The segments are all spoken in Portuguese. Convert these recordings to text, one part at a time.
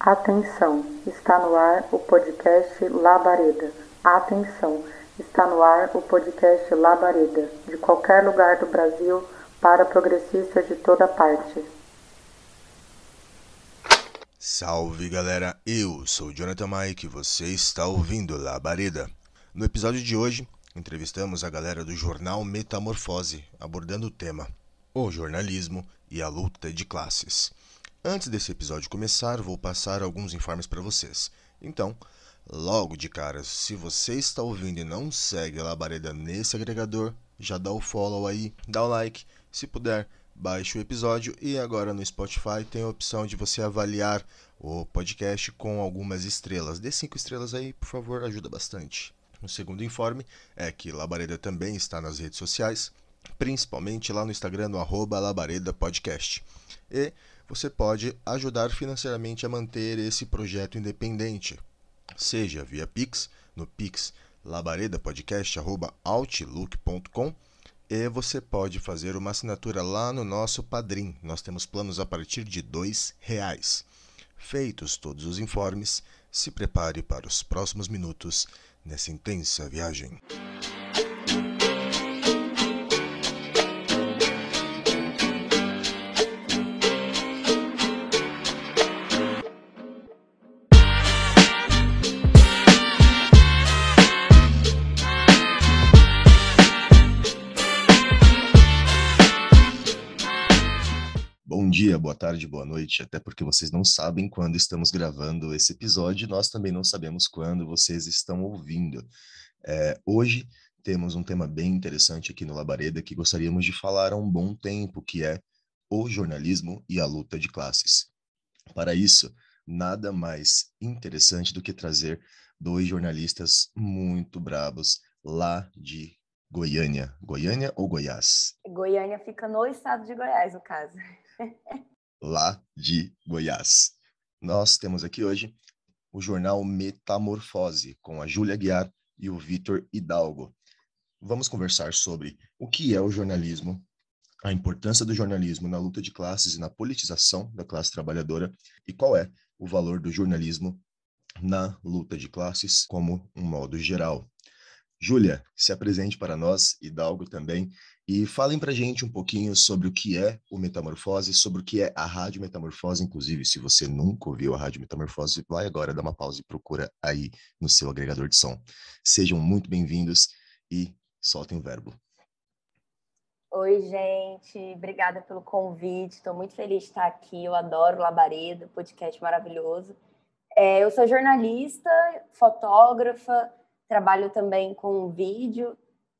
Atenção, está no ar o podcast Labareda. Atenção, está no ar o podcast Labareda, de qualquer lugar do Brasil para progressistas de toda parte. Salve galera, eu sou Jonathan Mike e você está ouvindo Labareda. No episódio de hoje, entrevistamos a galera do jornal Metamorfose, abordando o tema O jornalismo e a luta de classes. Antes desse episódio começar, vou passar alguns informes para vocês. Então, logo de cara, se você está ouvindo e não segue a Labareda nesse agregador, já dá o follow aí, dá o like, se puder, baixe o episódio e agora no Spotify tem a opção de você avaliar o podcast com algumas estrelas. Dê cinco estrelas aí, por favor, ajuda bastante. O segundo informe é que Labareda também está nas redes sociais, principalmente lá no Instagram no arroba Labareda Podcast. E você pode ajudar financeiramente a manter esse projeto independente, seja via Pix, no Pix labaredapodcast.outlook.com e você pode fazer uma assinatura lá no nosso Padrim. Nós temos planos a partir de R$ reais. Feitos todos os informes, se prepare para os próximos minutos nessa intensa viagem. Dia, boa tarde, boa noite, até porque vocês não sabem quando estamos gravando esse episódio, nós também não sabemos quando vocês estão ouvindo. É, hoje temos um tema bem interessante aqui no Labareda que gostaríamos de falar há um bom tempo, que é o jornalismo e a luta de classes. Para isso, nada mais interessante do que trazer dois jornalistas muito brabos lá de Goiânia. Goiânia ou Goiás? Goiânia fica no estado de Goiás, no caso lá de Goiás. Nós temos aqui hoje o jornal Metamorfose, com a Júlia Guiar e o Vitor Hidalgo. Vamos conversar sobre o que é o jornalismo, a importância do jornalismo na luta de classes e na politização da classe trabalhadora e qual é o valor do jornalismo na luta de classes como um modo geral. Júlia, se apresente para nós, Hidalgo também, e falem para gente um pouquinho sobre o que é o Metamorfose, sobre o que é a Rádio Metamorfose. Inclusive, se você nunca ouviu a Rádio Metamorfose, vai agora, dá uma pausa e procura aí no seu agregador de som. Sejam muito bem-vindos e soltem o verbo. Oi, gente. Obrigada pelo convite. Estou muito feliz de estar aqui. Eu adoro Labareda, podcast maravilhoso. É, eu sou jornalista, fotógrafa, trabalho também com vídeo,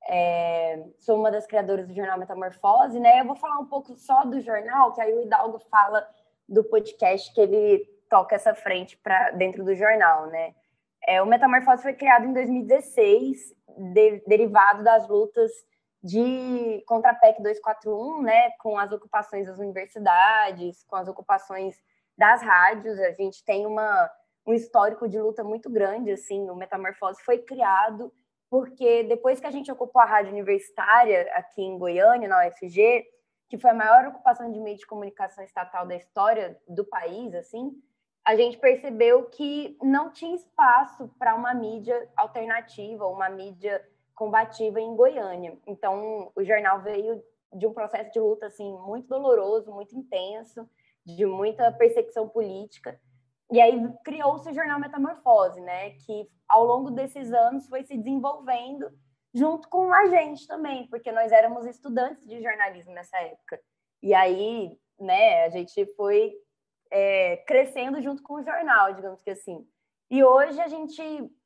é, sou uma das criadoras do jornal Metamorfose, né? Eu vou falar um pouco só do jornal, que aí o Hidalgo fala do podcast que ele toca essa frente para dentro do jornal, né? É, o Metamorfose foi criado em 2016, de, derivado das lutas de contra a PEC 241, né, com as ocupações das universidades, com as ocupações das rádios. A gente tem uma um histórico de luta muito grande, assim, o Metamorfose foi criado porque depois que a gente ocupou a rádio universitária aqui em Goiânia, na UFG, que foi a maior ocupação de meio de comunicação estatal da história do país, assim, a gente percebeu que não tinha espaço para uma mídia alternativa, uma mídia combativa em Goiânia. Então, o jornal veio de um processo de luta assim muito doloroso, muito intenso, de muita perseguição política. E aí criou-se o jornal Metamorfose, né? Que ao longo desses anos foi se desenvolvendo junto com a gente também, porque nós éramos estudantes de jornalismo nessa época. E aí, né, a gente foi é, crescendo junto com o jornal, digamos que assim. E hoje a gente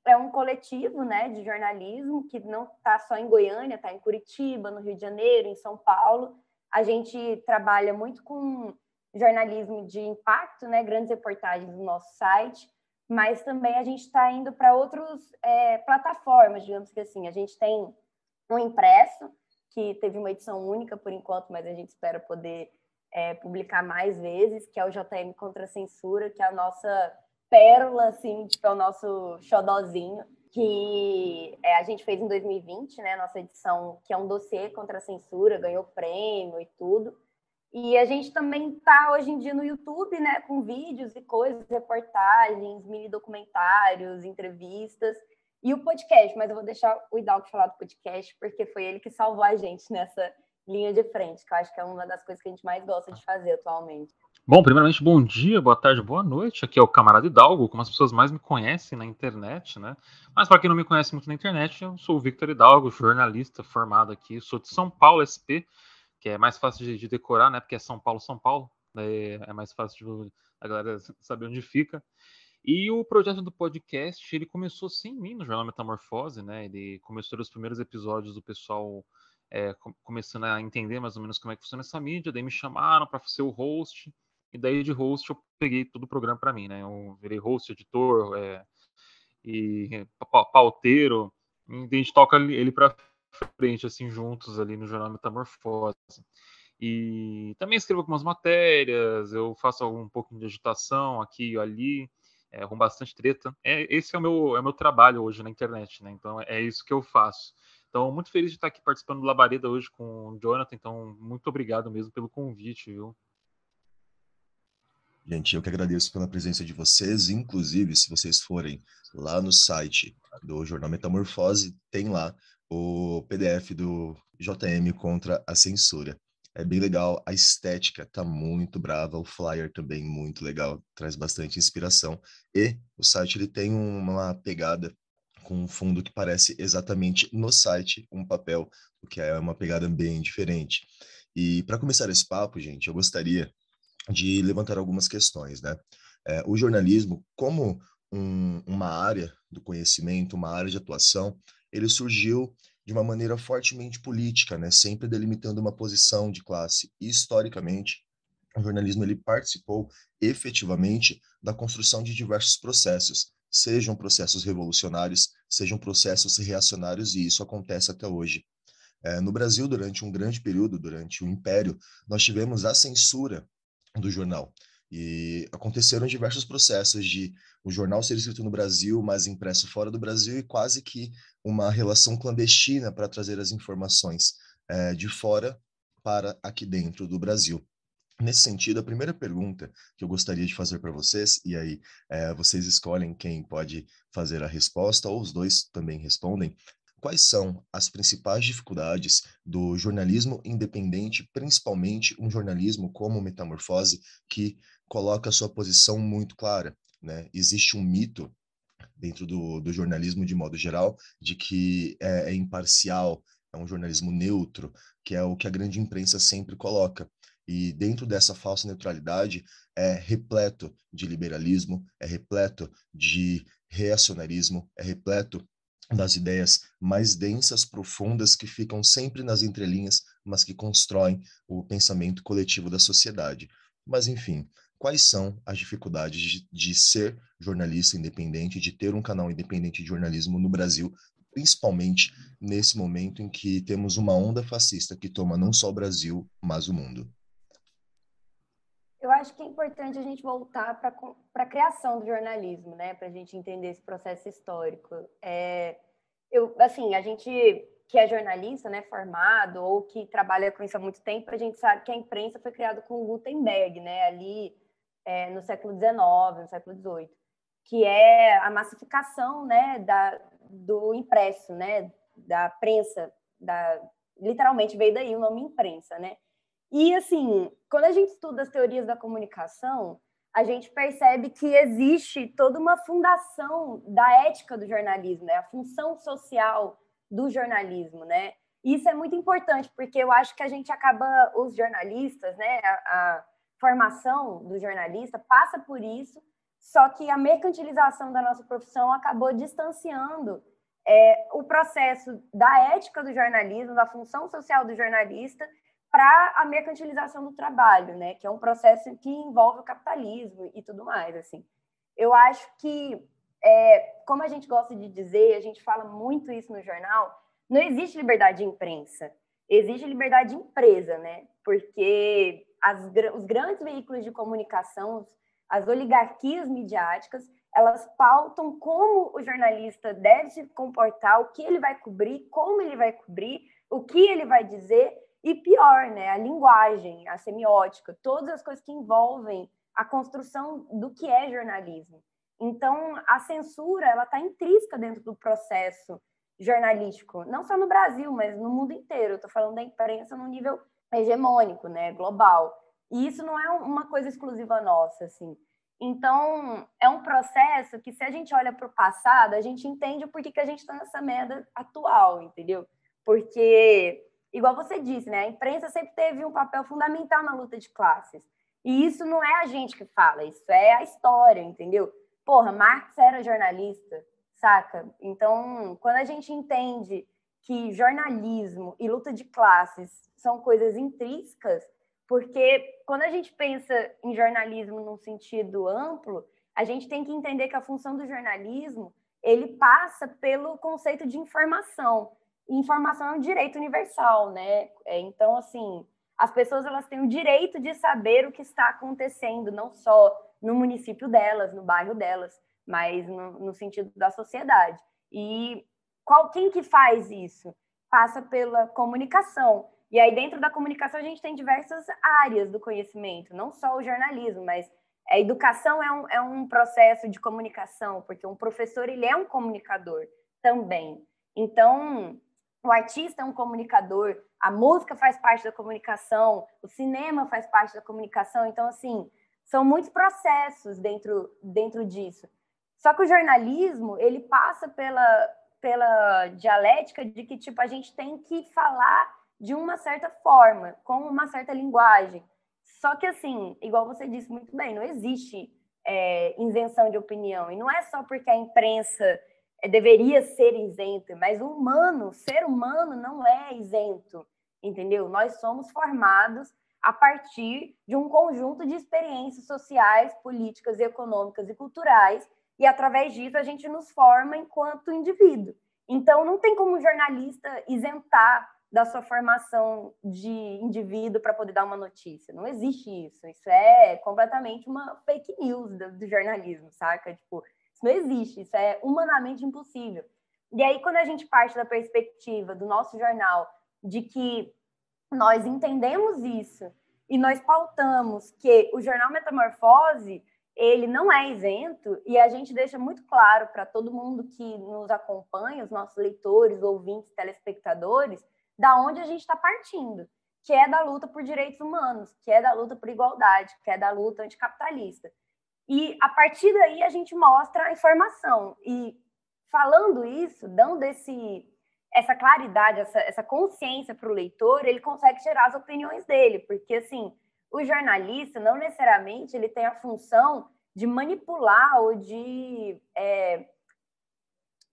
é um coletivo, né, de jornalismo que não está só em Goiânia, está em Curitiba, no Rio de Janeiro, em São Paulo. A gente trabalha muito com jornalismo de impacto, né, grandes reportagens no nosso site, mas também a gente está indo para outras é, plataformas, digamos que assim. A gente tem um impresso, que teve uma edição única por enquanto, mas a gente espera poder é, publicar mais vezes, que é o JM Contra a Censura, que é a nossa pérola, assim, tipo, é o nosso xodozinho, que é, a gente fez em 2020, né, nossa edição, que é um dossiê contra a censura, ganhou prêmio e tudo. E a gente também está hoje em dia no YouTube, né, com vídeos e coisas, reportagens, mini documentários, entrevistas e o podcast. Mas eu vou deixar o Hidalgo falar do podcast, porque foi ele que salvou a gente nessa linha de frente, que eu acho que é uma das coisas que a gente mais gosta de fazer atualmente. Bom, primeiramente, bom dia, boa tarde, boa noite. Aqui é o Camarada Hidalgo, como as pessoas mais me conhecem na internet, né? Mas para quem não me conhece muito na internet, eu sou o Victor Hidalgo, jornalista formado aqui, sou de São Paulo SP, que é mais fácil de, de decorar, né? Porque é São Paulo, São Paulo, daí é mais fácil de a galera saber onde fica. E o projeto do podcast, ele começou sem mim no Jornal Metamorfose, né? Ele começou nos primeiros episódios do pessoal é, começando a entender mais ou menos como é que funciona essa mídia, daí me chamaram para ser o host, e daí de host eu peguei todo o programa para mim, né? Eu virei host, editor é, e pauteiro, e a gente toca ele para frente, assim, juntos ali no Jornal Metamorfose. E também escrevo algumas matérias, eu faço um pouquinho de agitação aqui e ali, é, com bastante treta. É, esse é o, meu, é o meu trabalho hoje na internet, né? Então é isso que eu faço. Então, muito feliz de estar aqui participando do Labareda hoje com o Jonathan. Então, muito obrigado mesmo pelo convite, viu? Gente, eu que agradeço pela presença de vocês. Inclusive, se vocês forem lá no site do Jornal Metamorfose, tem lá o PDF do JM contra a censura. É bem legal, a estética tá muito brava, o flyer também muito legal, traz bastante inspiração. E o site ele tem uma pegada com um fundo que parece exatamente no site um papel, o que é uma pegada bem diferente. E para começar esse papo, gente, eu gostaria de levantar algumas questões, né? É, o jornalismo, como um, uma área do conhecimento, uma área de atuação, ele surgiu de uma maneira fortemente política, né? Sempre delimitando uma posição de classe. E, historicamente, o jornalismo ele participou efetivamente da construção de diversos processos, sejam processos revolucionários, sejam processos reacionários, e isso acontece até hoje. É, no Brasil, durante um grande período, durante o Império, nós tivemos a censura do jornal. E aconteceram diversos processos de o jornal ser escrito no Brasil, mas impresso fora do Brasil, e quase que uma relação clandestina para trazer as informações é, de fora para aqui dentro do Brasil. Nesse sentido, a primeira pergunta que eu gostaria de fazer para vocês, e aí é, vocês escolhem quem pode fazer a resposta, ou os dois também respondem, Quais são as principais dificuldades do jornalismo independente, principalmente um jornalismo como Metamorfose, que coloca a sua posição muito clara? Né? Existe um mito dentro do, do jornalismo de modo geral de que é, é imparcial, é um jornalismo neutro, que é o que a grande imprensa sempre coloca. E dentro dessa falsa neutralidade é repleto de liberalismo, é repleto de reacionarismo, é repleto das ideias mais densas, profundas, que ficam sempre nas entrelinhas, mas que constroem o pensamento coletivo da sociedade. Mas, enfim, quais são as dificuldades de, de ser jornalista independente, de ter um canal independente de jornalismo no Brasil, principalmente nesse momento em que temos uma onda fascista que toma não só o Brasil, mas o mundo? Eu acho que é importante a gente voltar para a criação do jornalismo, né? Para a gente entender esse processo histórico. É, eu, assim, a gente que é jornalista, né, formado ou que trabalha com isso há muito tempo, a gente sabe que a imprensa foi criada com Gutenberg, né? Ali é, no século XIX, no século XVIII, que é a massificação, né, da, do impresso, né, da prensa, da literalmente veio daí o nome imprensa, né? E, assim, quando a gente estuda as teorias da comunicação, a gente percebe que existe toda uma fundação da ética do jornalismo, né? A função social do jornalismo, né? Isso é muito importante, porque eu acho que a gente acaba, os jornalistas, né? A, a formação do jornalista passa por isso, só que a mercantilização da nossa profissão acabou distanciando é, o processo da ética do jornalismo, da função social do jornalista para a mercantilização do trabalho, né? Que é um processo que envolve o capitalismo e tudo mais, assim. Eu acho que, é, como a gente gosta de dizer, a gente fala muito isso no jornal, não existe liberdade de imprensa, existe liberdade de empresa, né? Porque as, os grandes veículos de comunicação, as oligarquias midiáticas, elas pautam como o jornalista deve se comportar, o que ele vai cobrir, como ele vai cobrir, o que ele vai dizer E pior, né, a linguagem, a semiótica, todas as coisas que envolvem a construção do que é jornalismo. Então, a censura, ela está intrínseca dentro do processo jornalístico, não só no Brasil, mas no mundo inteiro. Estou falando da imprensa no nível hegemônico, né, global. E isso não é uma coisa exclusiva nossa, assim. Então, é um processo que, se a gente olha para o passado, a gente entende o porquê que a gente está nessa merda atual, entendeu? Porque, igual você disse, né, a imprensa sempre teve um papel fundamental na luta de classes. E isso não é a gente que fala, isso é a história, entendeu? Porra, Marx era jornalista, saca? Então, quando a gente entende que jornalismo e luta de classes são coisas intrínsecas, porque quando a gente pensa em jornalismo num sentido amplo, a gente tem que entender que a função do jornalismo ele passa pelo conceito de informação. Informação é um direito universal, né? É, então, assim, as pessoas elas têm o direito de saber o que está acontecendo, não só no município delas, no bairro delas, mas no, no sentido da sociedade. E qual, quem que faz isso? Passa pela comunicação. E aí, dentro da comunicação, a gente tem diversas áreas do conhecimento, não só o jornalismo, mas a educação é um, é um processo de comunicação, porque um professor ele é um comunicador também. Então, o artista é um comunicador, a música faz parte da comunicação, o cinema faz parte da comunicação. Então, assim, são muitos processos dentro, dentro disso. Só que o jornalismo, ele passa pela, pela dialética de que, tipo, a gente tem que falar de uma certa forma, com uma certa linguagem. Só que, assim, igual você disse muito bem, não existe é, isenção de opinião. E não é só porque a imprensa é, deveria ser isenta, mas o humano, o ser humano, não é isento, entendeu? Nós somos formados a partir de um conjunto de experiências sociais, políticas, econômicas e culturais, e através disso a gente nos forma enquanto indivíduo. Então, não tem como jornalista isentar da sua formação de indivíduo para poder dar uma notícia. Não existe isso. Isso é completamente uma fake news do, do, jornalismo, saca? Tipo, isso não existe. Isso é humanamente impossível. E aí, quando a gente parte da perspectiva do nosso jornal de que nós entendemos isso e nós pautamos que o jornal Metamorfose ele não é isento e a gente deixa muito claro para todo mundo que nos acompanha, os nossos leitores, ouvintes, telespectadores, da onde a gente está partindo, que é da luta por direitos humanos, que é da luta por igualdade, que é da luta anticapitalista. E a partir daí a gente mostra a informação. E falando isso, dando esse, essa claridade, essa, essa consciência para o leitor, ele consegue tirar as opiniões dele, porque assim, o jornalista não necessariamente ele tem a função de manipular ou de é,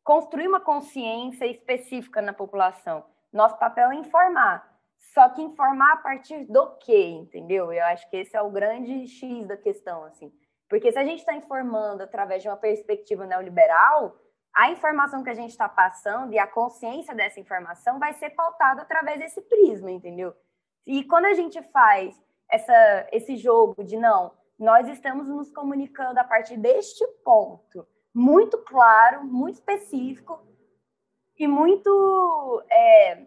construir uma consciência específica na população. Nosso papel é informar. Só que informar a partir do quê, entendeu? Eu acho que esse é o grande X da questão, assim. Porque se a gente está informando através de uma perspectiva neoliberal, a informação que a gente está passando e a consciência dessa informação vai ser pautada através desse prisma, entendeu? E quando a gente faz essa, esse jogo de não, nós estamos nos comunicando a partir deste ponto, muito claro, muito específico, e muito é,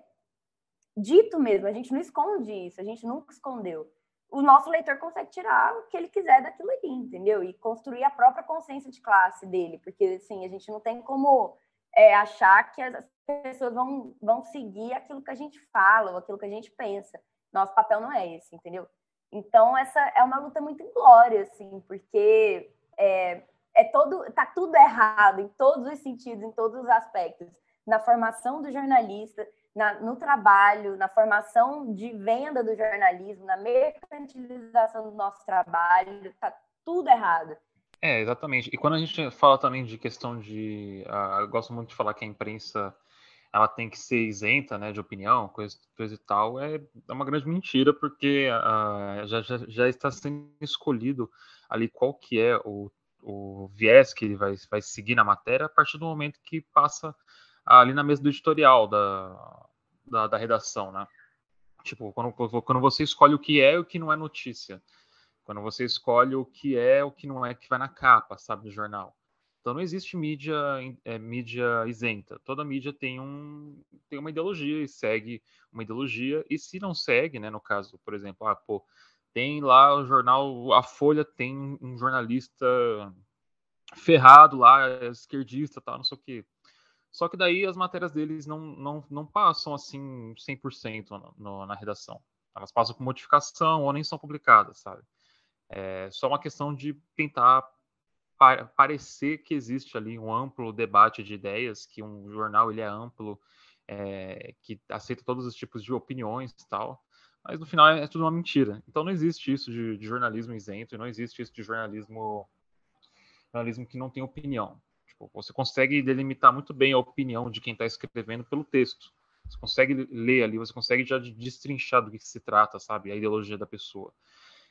dito mesmo. A gente não esconde isso, a gente nunca escondeu. O nosso leitor consegue tirar o que ele quiser daquilo ali, entendeu? E construir a própria consciência de classe dele, porque assim, a gente não tem como é, achar que as pessoas vão, vão seguir aquilo que a gente fala ou aquilo que a gente pensa. Nosso papel não é esse, entendeu? Então, essa é uma luta muito inglória, assim, porque é, é todo, tá tudo errado em todos os sentidos, em todos os aspectos na formação do jornalista, na, no trabalho, na formação de venda do jornalismo, na mercantilização do nosso trabalho, está tudo errado. É, exatamente. E quando a gente fala também de questão de. Uh, eu gosto muito de falar que a imprensa ela tem que ser isenta né, de opinião, coisa, coisa e tal, é, é uma grande mentira, porque uh, já, já, já está sendo escolhido ali qual que é o, o viés que ele vai, vai seguir na matéria a partir do momento que passa ali na mesa do editorial da, da, da redação, né? Tipo, quando, quando você escolhe o que é e o que não é notícia. Quando você escolhe o que é o que não é que vai na capa, sabe, do jornal. Então não existe mídia, é, mídia isenta. Toda mídia tem, um, tem uma ideologia e segue uma ideologia. E se não segue, né, no caso, por exemplo, ah, pô, tem lá o jornal, a Folha tem um jornalista ferrado lá, esquerdista, tal, não sei o quê. Só que daí as matérias deles não, não, não passam assim 100% no, no, na redação. Elas passam por modificação ou nem são publicadas, sabe? É só uma questão de tentar parecer que existe ali um amplo debate de ideias, que um jornal ele é amplo, é, que aceita todos os tipos de opiniões e tal, mas no final é, é tudo uma mentira. Então não existe isso de, de jornalismo isento, não existe isso de jornalismo jornalismo que não tem opinião. Tipo, você consegue delimitar muito bem a opinião de quem está escrevendo pelo texto. Você consegue ler ali, você consegue já destrinchar do que se trata, sabe? A ideologia da pessoa.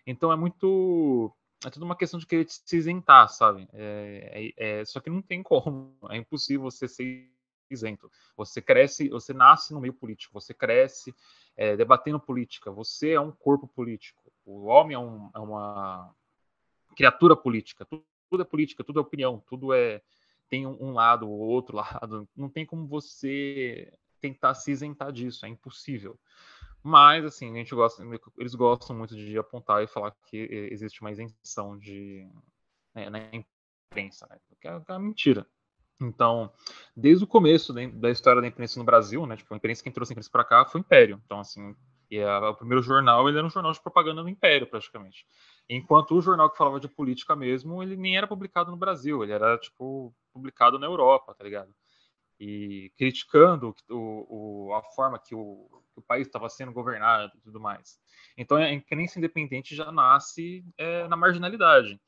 Então é muito é tudo uma questão de querer se isentar, sabe? É, é, é, só que não tem como, é impossível você ser isento. Você cresce, você nasce no meio político, você cresce é, debatendo política, você é um corpo político, o homem é, um, é uma criatura política, tudo, tudo, é política, tudo é opinião, tudo é tem um, lado ou outro lado, não tem como você tentar se isentar disso, é impossível. Mas, assim, a gente gosta, eles gostam muito de apontar e falar que existe uma isenção de, né, na imprensa, né? Que é, é uma mentira. Então, desde o começo da história da imprensa no Brasil, né, tipo, a imprensa que trouxe a imprensa para cá foi o Império. Então, assim, a, o primeiro jornal, ele era um jornal de propaganda do Império, praticamente. Enquanto o jornal que falava de política mesmo, ele nem era publicado no Brasil, ele era, tipo, publicado na Europa, tá ligado? E criticando o, o a forma que o, que o país estava sendo governado e tudo mais. Então a imprensa independente já nasce é, na marginalidade.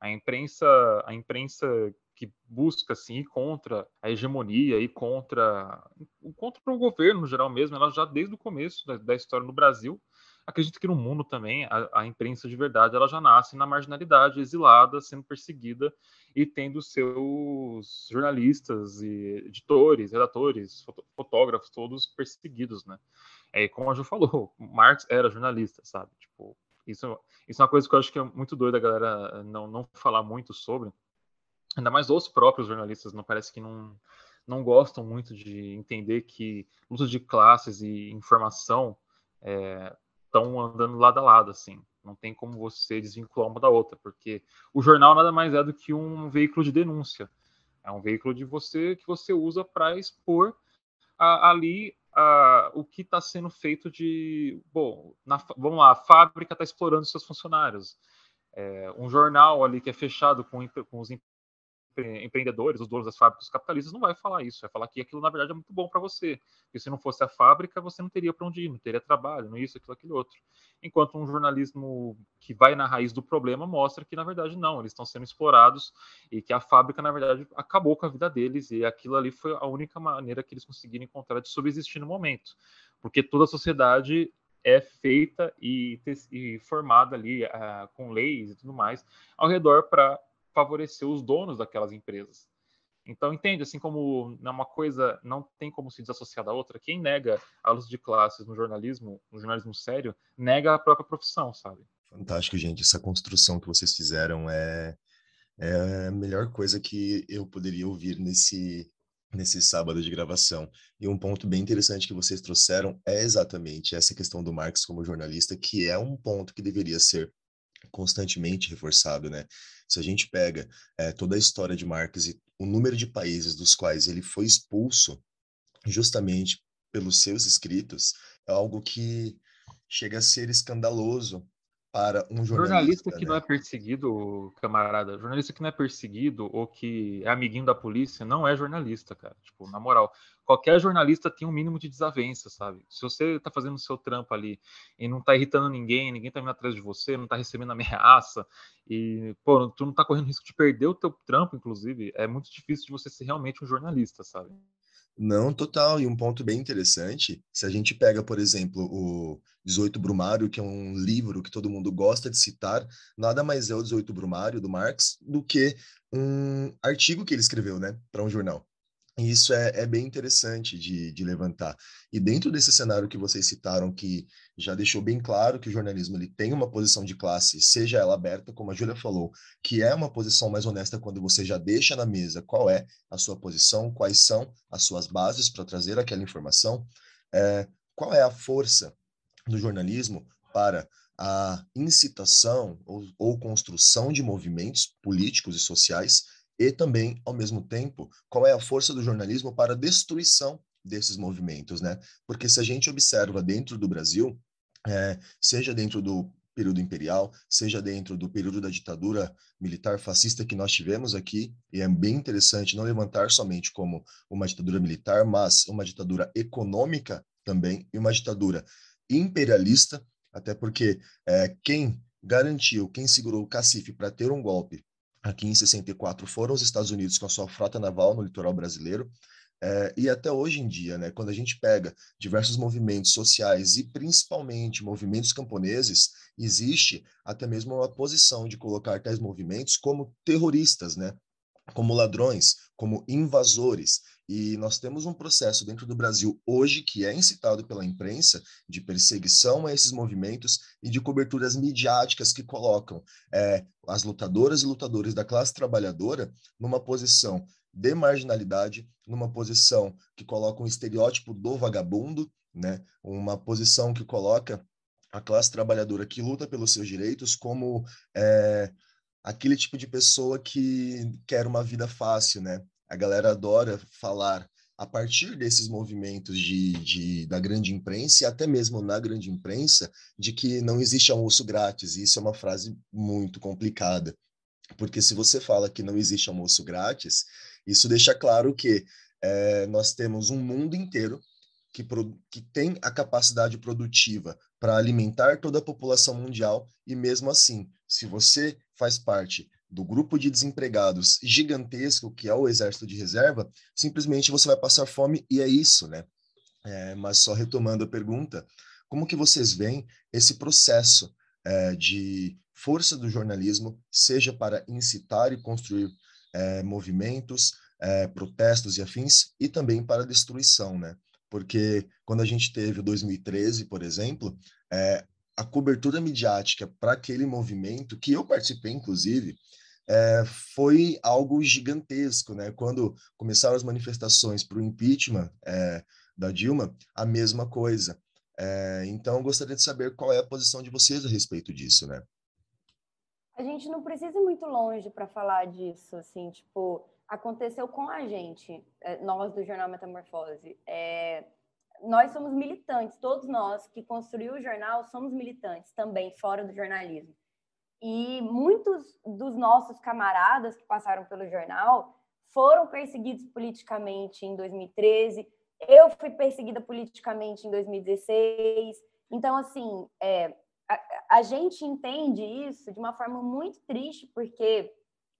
A imprensa, a imprensa que busca assim ir contra a hegemonia e contra contra o governo no geral mesmo, ela já desde o começo da, da história no Brasil acredito que no mundo também a, a, imprensa de verdade ela já nasce na marginalidade, exilada, sendo perseguida e tendo seus jornalistas e editores, redatores, fotógrafos todos perseguidos, né? É como a Ju falou, Marx era jornalista, sabe? Tipo, isso, isso é uma coisa que eu acho que é muito doida a galera não, não falar muito sobre. Ainda mais os próprios jornalistas, não parece que não, não gostam muito de entender que lutas de classes e informação estão andando lado a lado, assim. Não tem como você desvincular uma da outra, porque o jornal nada mais é do que um veículo de denúncia. É um veículo de você que você usa para expor a, ali a, o que está sendo feito de. Bom, na, vamos lá, a fábrica está explorando seus funcionários. É, um jornal ali que é fechado com, com os empreendedores, os donos das fábricas capitalistas, não vai falar isso, vai falar que aquilo na verdade é muito bom para você, porque se não fosse a fábrica, você não teria para onde ir, não teria trabalho, não isso, aquilo, aquilo outro. Enquanto um jornalismo que vai na raiz do problema mostra que na verdade não, eles estão sendo explorados e que a fábrica na verdade acabou com a vida deles e aquilo ali foi a única maneira que eles conseguiram encontrar de subsistir no momento, porque toda a sociedade é feita e, e formada ali uh, com leis e tudo mais ao redor para favorecer os donos daquelas empresas. Então, entende, assim como uma coisa não tem como se desassociar da outra, quem nega a luz de classes no jornalismo, no jornalismo sério, nega a própria profissão, sabe? Fantástico, gente. Essa construção que vocês fizeram é, é a melhor coisa que eu poderia ouvir nesse, nesse sábado de gravação. E um ponto bem interessante que vocês trouxeram é exatamente essa questão do Marx como jornalista, que é um ponto que deveria ser constantemente reforçado, né? Se a gente pega é, toda a história de Marx e o número de países dos quais ele foi expulso justamente pelos seus escritos, é algo que chega a ser escandaloso para um jornalista. Jornalista que né? não é perseguido, camarada, jornalista que não é perseguido ou que é amiguinho da polícia, não é jornalista, cara. Tipo, na moral, qualquer jornalista tem um mínimo de desavença, sabe? Se você tá fazendo o seu trampo ali e não tá irritando ninguém, ninguém tá vindo atrás de você, não tá recebendo ameaça e, pô, tu não tá correndo risco de perder o teu trampo, inclusive, é muito difícil de você ser realmente um jornalista, sabe? Não, total. E um ponto bem interessante, se a gente pega, por exemplo, o 18 Brumário, que é um livro que todo mundo gosta de citar, nada mais é o 18 Brumário do Marx do que um artigo que ele escreveu, né, para um jornal. E isso é, é bem interessante de, de, levantar. E dentro desse cenário que vocês citaram, que já deixou bem claro que o jornalismo ele tem uma posição de classe, seja ela aberta, como a Júlia falou, que é uma posição mais honesta quando você já deixa na mesa qual é a sua posição, quais são as suas bases para trazer aquela informação, é, qual é a força do jornalismo para a incitação ou, ou construção de movimentos políticos e sociais e também, ao mesmo tempo, qual é a força do jornalismo para a destruição desses movimentos, né? Porque se a gente observa dentro do Brasil, é, seja dentro do período imperial, seja dentro do período da ditadura militar fascista que nós tivemos aqui, e é bem interessante não levantar somente como uma ditadura militar, mas uma ditadura econômica também, e uma ditadura imperialista, até porque é, quem garantiu, quem segurou o cacife para ter um golpe aqui em 64 foram os Estados Unidos com a sua frota naval no litoral brasileiro. É, e até hoje em dia, né, quando a gente pega diversos movimentos sociais e principalmente movimentos camponeses, existe até mesmo uma posição de colocar tais movimentos como terroristas, né, como ladrões, como invasores. E nós temos um processo dentro do Brasil hoje que é incitado pela imprensa de perseguição a esses movimentos e de coberturas midiáticas que colocam é, as lutadoras e lutadores da classe trabalhadora numa posição de marginalidade, numa posição que coloca um estereótipo do vagabundo, né? uma posição que coloca a classe trabalhadora que luta pelos seus direitos como é, aquele tipo de pessoa que quer uma vida fácil, né? A galera adora falar a partir desses movimentos de, de, da grande imprensa e até mesmo na grande imprensa de que não existe almoço grátis. E isso é uma frase muito complicada, porque se você fala que não existe almoço grátis, isso deixa claro que é, nós temos um mundo inteiro que, que tem a capacidade produtiva para alimentar toda a população mundial e mesmo assim, se você faz parte do grupo de desempregados gigantesco que é o exército de reserva, simplesmente você vai passar fome e é isso, né? É, mas só retomando a pergunta, como que vocês veem esse processo é, de força do jornalismo, seja para incitar e construir é, movimentos, é, protestos e afins, e também para destruição, né? Porque quando a gente teve o 2013, por exemplo, é, a cobertura midiática para aquele movimento, que eu participei, inclusive, é, foi algo gigantesco, né? Quando começaram as manifestações para o impeachment é, da Dilma, a mesma coisa. É, então, gostaria de saber qual é a posição de vocês a respeito disso, né? A gente não precisa ir muito longe para falar disso, assim, tipo, aconteceu com a gente, nós do Jornal Metamorfose. É, nós somos militantes, todos nós que construímos o jornal somos militantes também, fora do jornalismo. E muitos dos nossos camaradas que passaram pelo jornal foram perseguidos politicamente em 2013. Eu fui perseguida politicamente em 2016. Então, assim, é, a, a gente entende isso de uma forma muito triste, porque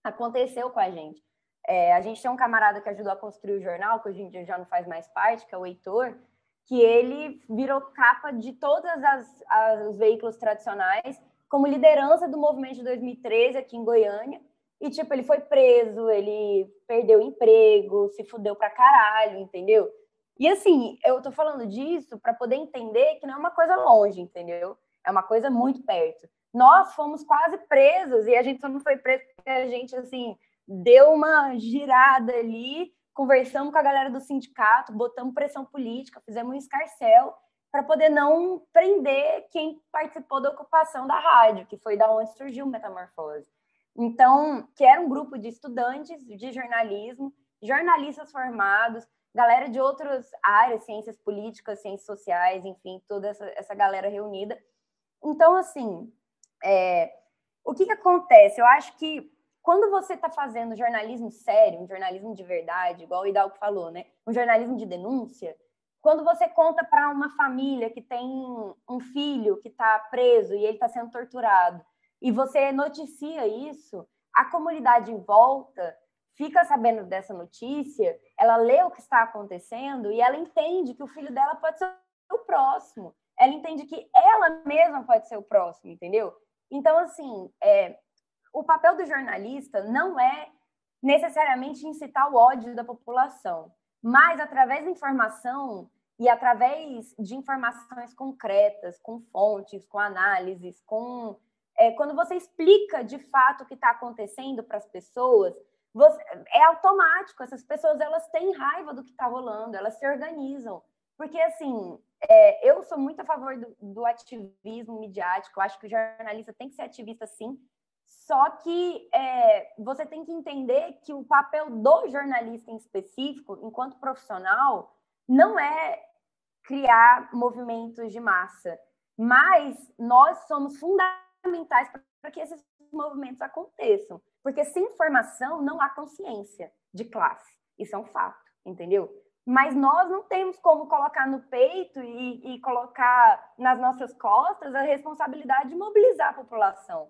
aconteceu com a gente. É, a gente tem um camarada que ajudou a construir o jornal, que hoje em dia já não faz mais parte, que é o Heitor, que ele virou capa de todos os veículos tradicionais como liderança do movimento de 2013 aqui em Goiânia. E, tipo, ele foi preso, ele perdeu emprego, se fudeu pra caralho, entendeu? E, assim, eu tô falando disso para poder entender que não é uma coisa longe, entendeu? É uma coisa muito perto. Nós fomos quase presos e a gente só não foi preso porque a gente, assim, deu uma girada ali, conversamos com a galera do sindicato, botamos pressão política, fizemos um escarcel para poder não prender quem participou da ocupação da rádio, que foi da onde surgiu Metamorfose. Então, que era um grupo de estudantes de jornalismo, jornalistas formados, galera de outras áreas, ciências políticas, ciências sociais, enfim, toda essa, essa galera reunida. Então, assim, é, o que, que acontece? Eu acho que quando você está fazendo jornalismo sério, um jornalismo de verdade, igual o Hidalgo falou, né? Um jornalismo de denúncia, quando você conta para uma família que tem um filho que está preso e ele está sendo torturado, e você noticia isso, a comunidade em volta fica sabendo dessa notícia, ela lê o que está acontecendo e ela entende que o filho dela pode ser o próximo. Ela entende que ela mesma pode ser o próximo, entendeu? Então, assim, é, o papel do jornalista não é necessariamente incitar o ódio da população mas através da informação e através de informações concretas, com fontes, com análises, com é, quando você explica de fato o que está acontecendo para as pessoas, você, é automático. Essas pessoas elas têm raiva do que está rolando, elas se organizam. Porque, assim, é, eu sou muito a favor do, do, ativismo midiático, eu acho que o jornalista tem que ser ativista, sim. Só que é, você tem que entender que o papel do jornalista em específico, enquanto profissional, não é criar movimentos de massa, mas nós somos fundamentais para que esses movimentos aconteçam. Porque sem informação não há consciência de classe. Isso é um fato, entendeu? Mas nós não temos como colocar no peito e, e colocar nas nossas costas a responsabilidade de mobilizar a população.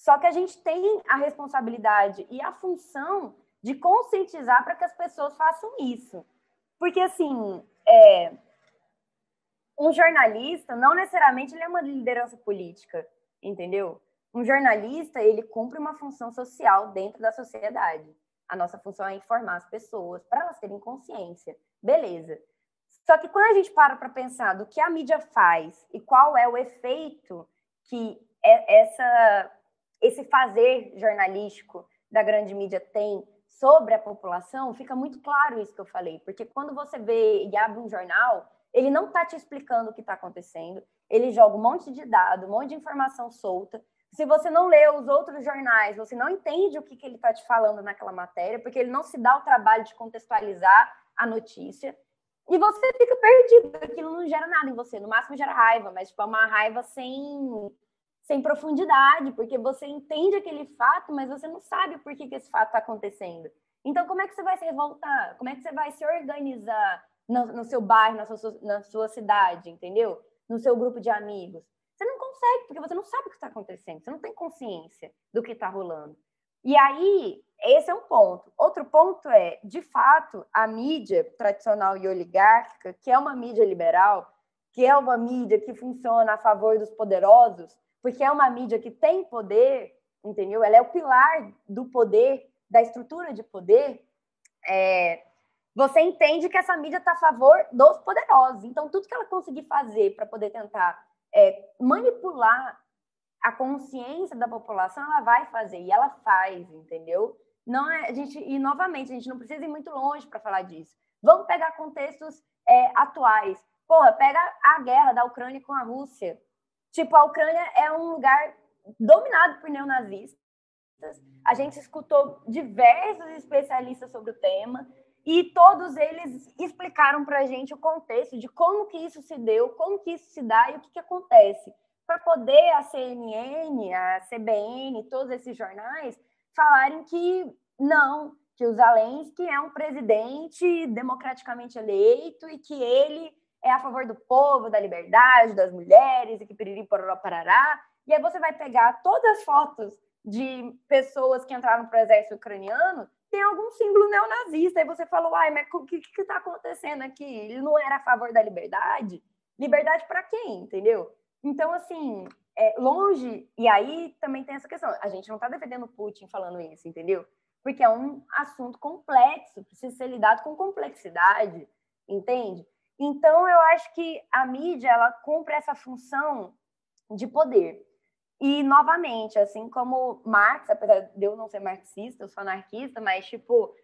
Só que a gente tem a responsabilidade e a função de conscientizar para que as pessoas façam isso. Porque, assim, é, um jornalista, não necessariamente ele é uma liderança política, entendeu? Um jornalista, ele cumpre uma função social dentro da sociedade. A nossa função é informar as pessoas para elas terem consciência. Beleza. Só que quando a gente para para pensar do que a mídia faz e qual é o efeito que é essa, esse fazer jornalístico da grande mídia tem sobre a população, fica muito claro isso que eu falei. Porque quando você vê e abre um jornal, ele não está te explicando o que está acontecendo, ele joga um monte de dado, um monte de informação solta, se você não lê os outros jornais, você não entende o que, que ele está te falando naquela matéria, porque ele não se dá o trabalho de contextualizar a notícia. E você fica perdido, aquilo não gera nada em você, no máximo gera raiva, mas tipo, é uma raiva sem, sem profundidade, porque você entende aquele fato, mas você não sabe por que, que esse fato está acontecendo. Então, como é que você vai se revoltar? Como é que você vai se organizar no, no seu bairro, na sua, na sua cidade, entendeu? No seu grupo de amigos? Você não consegue, porque você não sabe o que está acontecendo, você não tem consciência do que está rolando. E aí, esse é um ponto. Outro ponto é, de fato, a mídia tradicional e oligárquica, que é uma mídia liberal, que é uma mídia que funciona a favor dos poderosos, porque é uma mídia que tem poder, entendeu? Ela é o pilar do poder, da estrutura de poder. É, você entende que essa mídia está a favor dos poderosos. Então, tudo que ela conseguir fazer para poder tentar é, manipular a consciência da população, ela vai fazer e ela faz, entendeu? Não é a gente e novamente a gente não precisa ir muito longe para falar disso. Vamos pegar contextos é, atuais. Porra, pega a guerra da Ucrânia com a Rússia. Tipo, a Ucrânia é um lugar dominado por neonazistas. A gente escutou diversos especialistas sobre o tema e todos eles explicaram para a gente o contexto de como que isso se deu, como que isso se dá e o que, que acontece, para poder a CNN, a CBN, todos esses jornais falarem que não, que o Zelensky é um presidente democraticamente eleito e que ele é a favor do povo, da liberdade, das mulheres e que piriri pororó parará. E aí você vai pegar todas as fotos de pessoas que entraram para o exército ucraniano tem algum símbolo neonazista. Aí você falou, ai, mas o que está acontecendo aqui? Ele não era a favor da liberdade? Liberdade para quem, entendeu? Então, assim, é, longe. E aí também tem essa questão. A gente não está defendendo Putin falando isso, entendeu? Porque é um assunto complexo, precisa ser lidado com complexidade, entende? Então, eu acho que a mídia ela cumpre essa função de poder. E, novamente, assim como Marx, apesar de eu não ser marxista, eu sou anarquista, mas, tipo,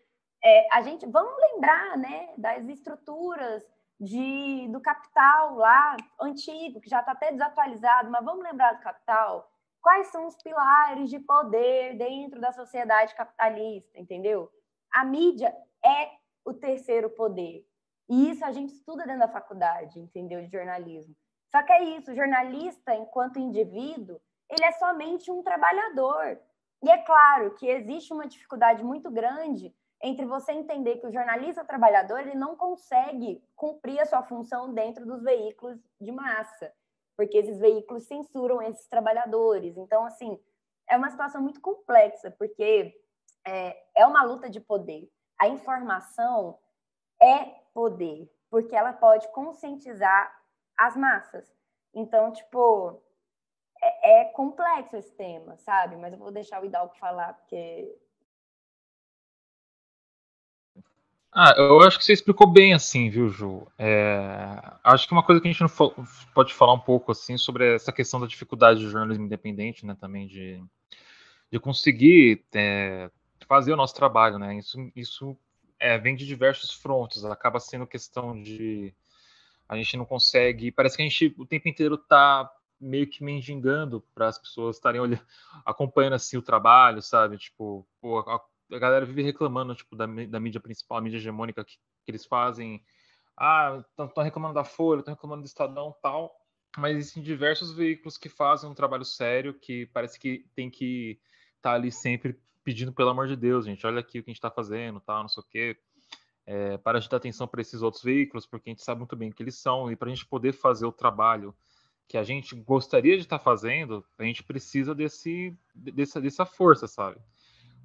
é, a gente, vamos lembrar, né, das estruturas de, do capital lá, antigo, que já está até desatualizado, mas vamos lembrar do capital. Quais são os pilares de poder dentro da sociedade capitalista, entendeu? A mídia é o terceiro poder. E isso a gente estuda dentro da faculdade, entendeu? De jornalismo. Só que é isso, o jornalista, enquanto indivíduo, ele é somente um trabalhador. E é claro que existe uma dificuldade muito grande entre você entender que o jornalista trabalhador ele não consegue cumprir a sua função dentro dos veículos de massa, porque esses veículos censuram esses trabalhadores. Então, assim, é uma situação muito complexa, porque é, é uma luta de poder. A informação é poder, porque ela pode conscientizar as massas. Então, tipo, é, é, complexo esse tema, sabe? Mas eu vou deixar o Hidalgo falar, porque. Ah, eu acho que você explicou bem assim, viu, Ju? É, acho que uma coisa que a gente não pode falar um pouco assim sobre essa questão da dificuldade do jornalismo independente, né, também de, de conseguir é, fazer o nosso trabalho, né? Isso, isso é, vem de diversos frontes. Acaba sendo questão de a gente não consegue, parece que a gente o tempo inteiro está meio que mendigando para as pessoas estarem olhando, acompanhando assim o trabalho, sabe? Tipo, pô, a, a galera vive reclamando tipo da, da mídia principal, a mídia hegemônica que, que eles fazem. Ah, estão reclamando da Folha, estão reclamando do Estadão, tal. Mas existem diversos veículos que fazem um trabalho sério, que parece que tem que estar tá ali sempre pedindo pelo amor de Deus, gente, olha aqui o que a gente está fazendo, tal, não sei o quê. É, para gente dar atenção para esses outros veículos, porque a gente sabe muito bem que eles são, e para a gente poder fazer o trabalho que a gente gostaria de estar tá fazendo, a gente precisa desse, dessa, dessa força, sabe?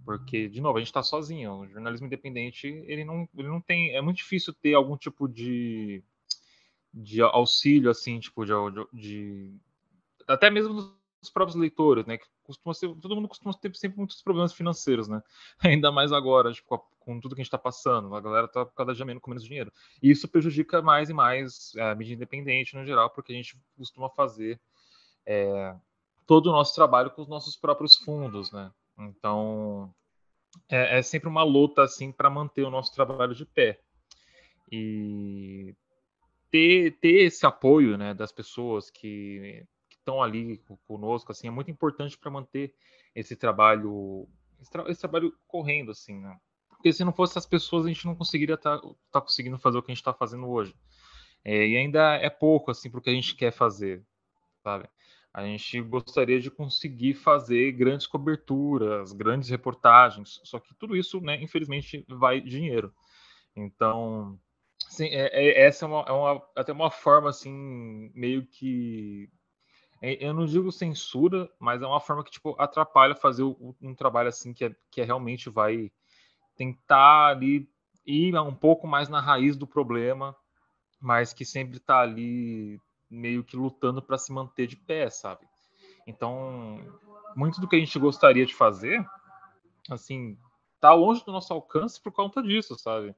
Porque, de novo, a gente está sozinho. O jornalismo independente, ele não, ele não tem. É muito difícil ter algum tipo de, de auxílio, assim, tipo, de, de, até mesmo dos próprios leitores, né? Que costuma ser, todo mundo costuma ter sempre muitos problemas financeiros, né? Ainda mais agora, tipo, com tudo que a gente está passando. A galera está cada dia menos com menos dinheiro. E isso prejudica mais e mais a mídia independente no geral, porque a gente costuma fazer é, todo o nosso trabalho com os nossos próprios fundos, né? Então, é, é sempre uma luta assim para manter o nosso trabalho de pé. E ter, ter esse apoio, né, das pessoas que estão ali conosco, assim, é muito importante para manter esse trabalho, esse, tra esse, trabalho correndo, assim, né? Porque se não fosse as pessoas, a gente não conseguiria estar tá, tá conseguindo fazer o que a gente está fazendo hoje. É, e ainda é pouco, assim, para o que a gente quer fazer, sabe? a gente gostaria de conseguir fazer grandes coberturas, grandes reportagens, só que tudo isso, né, infelizmente, vai dinheiro. Então, sim, é, é, essa é, uma, é uma, até uma forma, assim, meio que... É, eu não digo censura, mas é uma forma que, tipo, atrapalha fazer um trabalho, assim, que, é, que é realmente vai tentar ali ir um pouco mais na raiz do problema, mas que sempre está ali meio que lutando para se manter de pé, sabe? Então, muito do que a gente gostaria de fazer, assim, tá longe do nosso alcance por conta disso, sabe?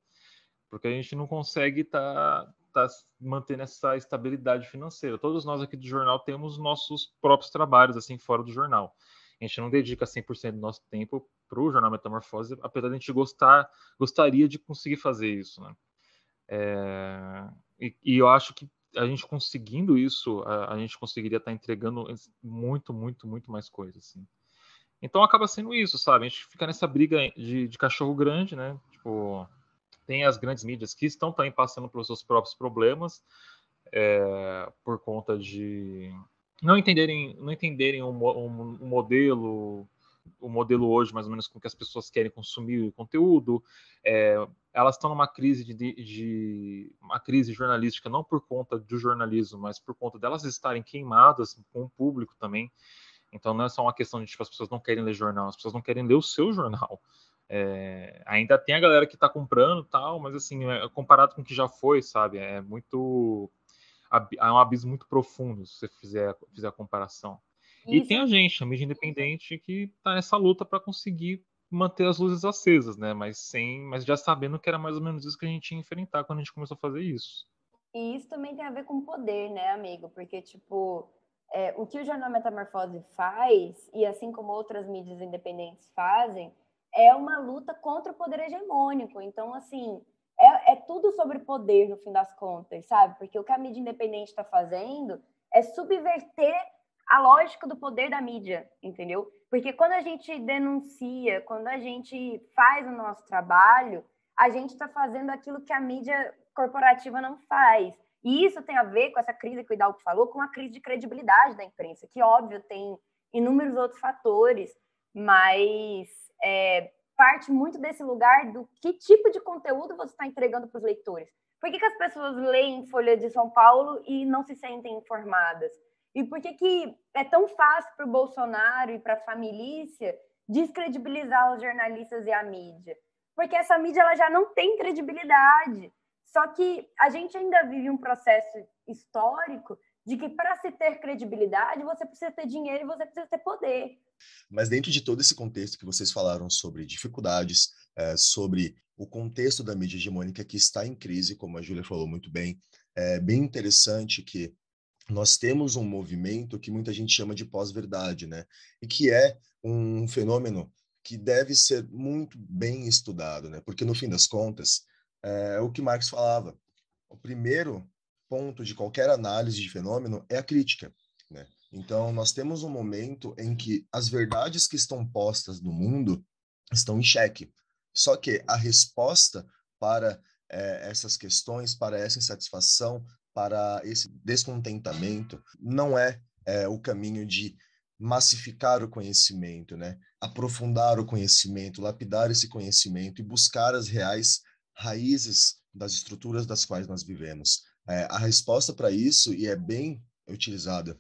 Porque a gente não consegue estar tá, tá mantendo essa estabilidade financeira. Todos nós aqui do jornal temos nossos próprios trabalhos, assim, fora do jornal. A gente não dedica 100% do nosso tempo para o Jornal Metamorfose, apesar de a gente gostar, gostaria de conseguir fazer isso, né? É, e, e, eu acho que a gente conseguindo isso, a, a gente conseguiria estar tá entregando muito, muito, muito mais coisas, assim. Então acaba sendo isso, sabe? A gente fica nessa briga de, de cachorro grande, né? Tipo, tem as grandes mídias que estão também passando pelos seus próprios problemas é, por conta de não entenderem, não entenderem o um, um, um modelo o modelo hoje, mais ou menos, com que as pessoas querem consumir conteúdo. É, elas estão numa crise de, de, uma crise jornalística, não por conta do jornalismo, mas por conta delas estarem queimadas com o público também. Então não é só uma questão de tipo, as pessoas não querem ler jornal, as pessoas não querem ler o seu jornal. É, ainda tem a galera que está comprando tal, mas assim, é, comparado com o que já foi, sabe, é muito é um abismo muito profundo se você fizer, fizer a comparação. E tem a gente, a mídia independente, que está nessa luta para conseguir manter as luzes acesas, né? Mas sem, mas já sabendo que era mais ou menos isso que a gente ia enfrentar quando a gente começou a fazer isso. E isso também tem a ver com poder, né, amigo? Porque, tipo, é, o que o Jornal Metamorfose faz, e assim como outras mídias independentes fazem, é uma luta contra o poder hegemônico. Então, assim, é, é tudo sobre poder, no fim das contas, sabe? Porque o que a mídia independente está fazendo é subverter a lógica do poder da mídia, entendeu? Porque quando a gente denuncia, quando a gente faz o nosso trabalho, a gente está fazendo aquilo que a mídia corporativa não faz. E isso tem a ver com essa crise que o Hidalgo falou, com a crise de credibilidade da imprensa, que, óbvio, tem inúmeros outros fatores, mas é, parte muito desse lugar do que tipo de conteúdo você está entregando para os leitores. Por que, que as pessoas leem Folha de São Paulo e não se sentem informadas? E por que, que é tão fácil para o Bolsonaro e para a família descredibilizar os jornalistas e a mídia? Porque essa mídia ela já não tem credibilidade. Só que a gente ainda vive um processo histórico de que para se ter credibilidade, você precisa ter dinheiro e você precisa ter poder. Mas dentro de todo esse contexto que vocês falaram sobre dificuldades, é, sobre o contexto da mídia hegemônica que está em crise, como a Júlia falou muito bem. É bem interessante que nós temos um movimento que muita gente chama de pós-verdade, né? E que é um fenômeno que deve ser muito bem estudado, né? Porque no fim das contas, é o que Marx falava. O primeiro ponto de qualquer análise de fenômeno é a crítica, né? Então, nós temos um momento em que as verdades que estão postas no mundo estão em xeque. Só que a resposta para é, essas questões, para essa insatisfação, para esse descontentamento, não é, é o caminho de massificar o conhecimento, né? aprofundar o conhecimento, lapidar esse conhecimento e buscar as reais raízes das estruturas das quais nós vivemos. É, a resposta para isso, e é bem utilizada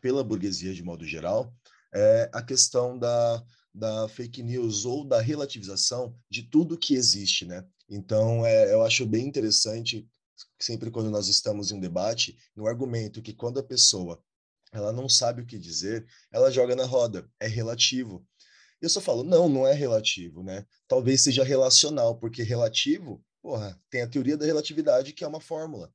pela burguesia de modo geral, é a questão da, da fake news ou da relativização de tudo que existe, né? Então, é, eu acho bem interessante, sempre quando nós estamos em um debate, no argumento que quando a pessoa ela não sabe o que dizer, ela joga na roda, é relativo. Eu só falo, não, não é relativo, né? Talvez seja relacional, porque relativo, porra, tem a teoria da relatividade, que é uma fórmula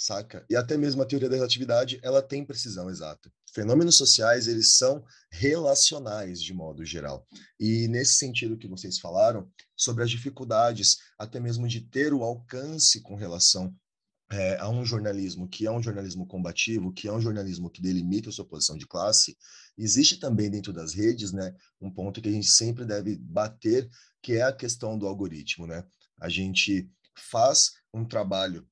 saca? E até mesmo a teoria da relatividade, ela tem precisão exata. Fenômenos sociais, eles são relacionais de modo geral. E nesse sentido que vocês falaram, sobre as dificuldades, até mesmo de ter o alcance com relação é, a um jornalismo que é um jornalismo combativo, que é um jornalismo que delimita a sua posição de classe, existe também dentro das redes, né, um ponto que a gente sempre deve bater, que é a questão do algoritmo, né? A gente faz um trabalho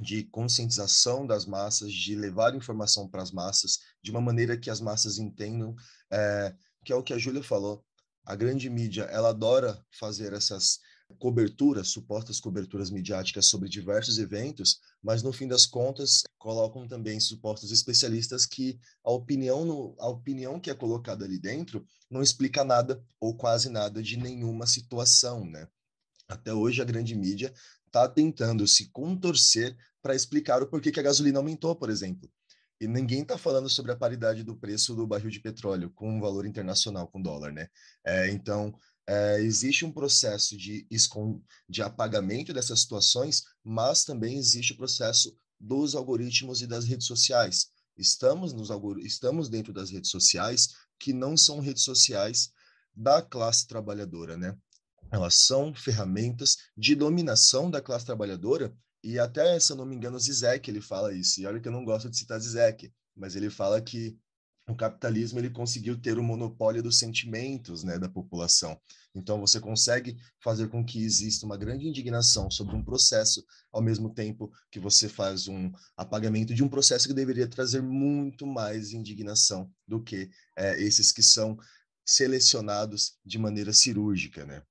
de conscientização das massas, de levar informação para as massas, de uma maneira que as massas entendam, é, que é o que a Júlia falou. A grande mídia, ela adora fazer essas coberturas, supostas coberturas midiáticas sobre diversos eventos, mas no fim das contas colocam também supostos especialistas que a opinião, no, a opinião que é colocada ali dentro não explica nada ou quase nada de nenhuma situação, né? Até hoje a grande mídia está tentando se contorcer para explicar o porquê que a gasolina aumentou, por exemplo. E ninguém está falando sobre a paridade do preço do barril de petróleo com o valor internacional, com dólar, né? É, então, é, existe um processo de, de apagamento dessas situações, mas também existe o processo dos algoritmos e das redes sociais. Estamos, nos, estamos dentro das redes sociais que não são redes sociais da classe trabalhadora, né? Elas são ferramentas de dominação da classe trabalhadora, e até, se eu não me engano, Zizek ele fala isso, e olha que eu não gosto de citar Zizek, mas ele fala que o capitalismo ele conseguiu ter o monopólio dos sentimentos né, da população. Então, você consegue fazer com que exista uma grande indignação sobre um processo, ao mesmo tempo que você faz um apagamento de um processo que deveria trazer muito mais indignação do que é, esses que são selecionados de maneira cirúrgica, né?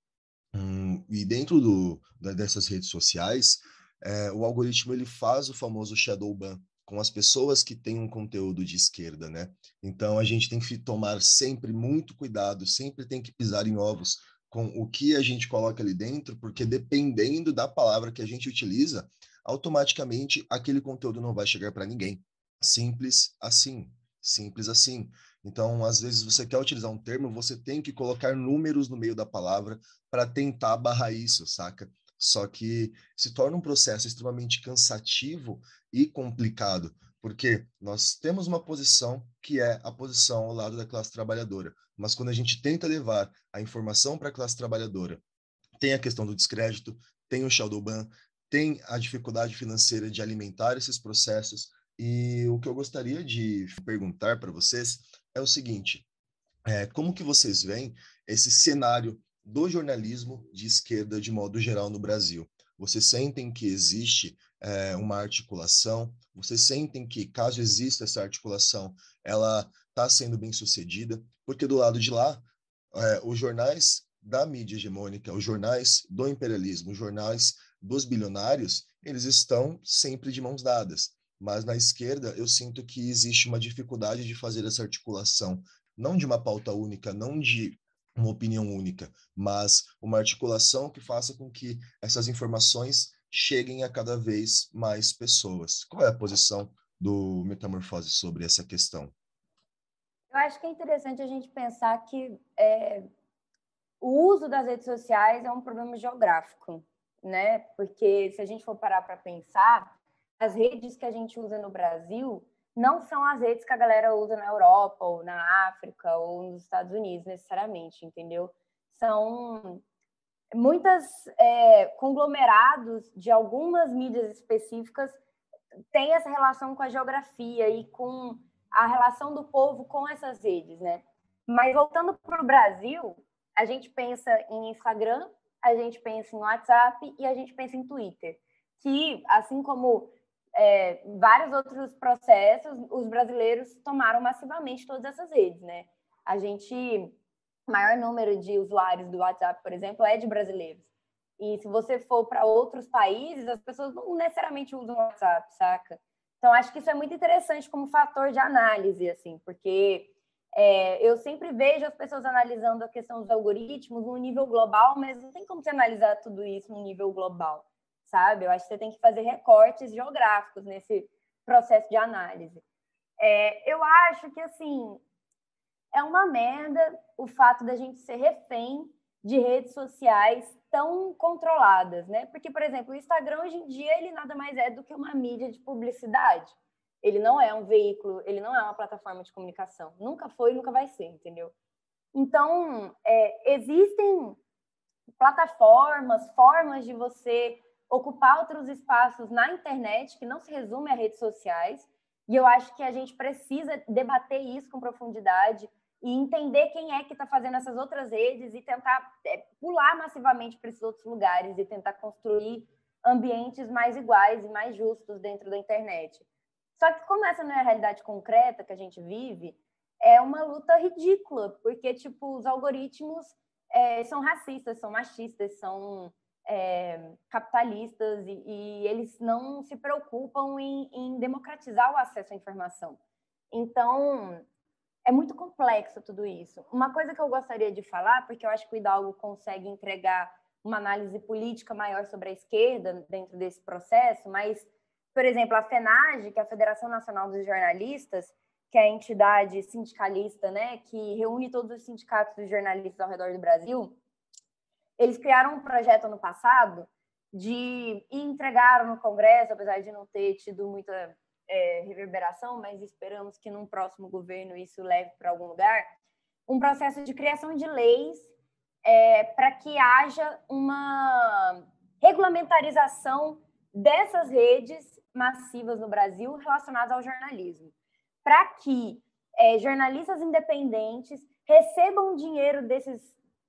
Hum, e dentro do, dessas redes sociais, é, o algoritmo ele faz o famoso shadow ban com as pessoas que têm um conteúdo de esquerda, né? Então a gente tem que tomar sempre muito cuidado, sempre tem que pisar em ovos com o que a gente coloca ali dentro, porque dependendo da palavra que a gente utiliza, automaticamente aquele conteúdo não vai chegar para ninguém. Simples assim, simples assim. Então, às vezes, você quer utilizar um termo, você tem que colocar números no meio da palavra para tentar barrar isso, saca? Só que se torna um processo extremamente cansativo e complicado, porque nós temos uma posição que é a posição ao lado da classe trabalhadora, mas quando a gente tenta levar a informação para a classe trabalhadora, tem a questão do descrédito, tem o shadow ban, tem a dificuldade financeira de alimentar esses processos, e o que eu gostaria de perguntar para vocês é o seguinte: é, como que vocês veem esse cenário do jornalismo de esquerda de modo geral no Brasil? Vocês sentem que existe é, uma articulação? Vocês sentem que, caso exista essa articulação, ela está sendo bem sucedida? Porque do lado de lá, é, os jornais da mídia hegemônica, os jornais do imperialismo, os jornais dos bilionários, eles estão sempre de mãos dadas. Mas na esquerda, eu sinto que existe uma dificuldade de fazer essa articulação, não de uma pauta única, não de uma opinião única, mas uma articulação que faça com que essas informações cheguem a cada vez mais pessoas. Qual é a posição do Metamorfose sobre essa questão? Eu acho que é interessante a gente pensar que é, o uso das redes sociais é um problema geográfico, né? Porque se a gente for parar para pensar, as redes que a gente usa no Brasil não são as redes que a galera usa na Europa ou na África ou nos Estados Unidos necessariamente, entendeu? São muitas é, conglomerados de algumas mídias específicas têm essa relação com a geografia e com a relação do povo com essas redes, né? Mas voltando para o Brasil, a gente pensa em Instagram, a gente pensa em WhatsApp e a gente pensa em Twitter, que assim como é, vários outros processos, os brasileiros tomaram massivamente todas essas redes, né? A gente, maior número de usuários do WhatsApp, por exemplo, é de brasileiros. E se você for para outros países, as pessoas não necessariamente usam o WhatsApp, saca? Então, acho que isso é muito interessante como fator de análise, assim, porque é, eu sempre vejo as pessoas analisando a questão dos algoritmos no nível global, mas não tem como você analisar tudo isso no nível global sabe? Eu acho que você tem que fazer recortes geográficos nesse processo de análise. É, eu acho que, assim, é uma merda o fato da gente ser refém de redes sociais tão controladas, né? Porque, por exemplo, o Instagram hoje em dia ele nada mais é do que uma mídia de publicidade. Ele não é um veículo, ele não é uma plataforma de comunicação. Nunca foi e nunca vai ser, entendeu? Então, é, existem plataformas, formas de você ocupar outros espaços na internet que não se resume a redes sociais. E eu acho que a gente precisa debater isso com profundidade e entender quem é que está fazendo essas outras redes e tentar é, pular massivamente para esses outros lugares e tentar construir ambientes mais iguais e mais justos dentro da internet. Só que como essa não é a realidade concreta que a gente vive, é uma luta ridícula, porque tipo os algoritmos é, são racistas, são machistas, são é, capitalistas e, e, eles não se preocupam em, em, democratizar o acesso à informação. Então, é muito complexo tudo isso. Uma coisa que eu gostaria de falar, porque eu acho que o Hidalgo consegue entregar uma análise política maior sobre a esquerda dentro desse processo, mas, por exemplo, a FENAGE, que é a Federação Nacional dos Jornalistas, que é a entidade sindicalista, né, que reúne todos os sindicatos dos jornalistas ao redor do Brasil, eles criaram um projeto ano passado de e entregaram no Congresso, apesar de não ter tido muita é, reverberação, mas esperamos que num próximo governo isso leve para algum lugar, um processo de criação de leis é, para que haja uma regulamentarização dessas redes massivas no Brasil relacionadas ao jornalismo, para que é, jornalistas independentes recebam dinheiro desses,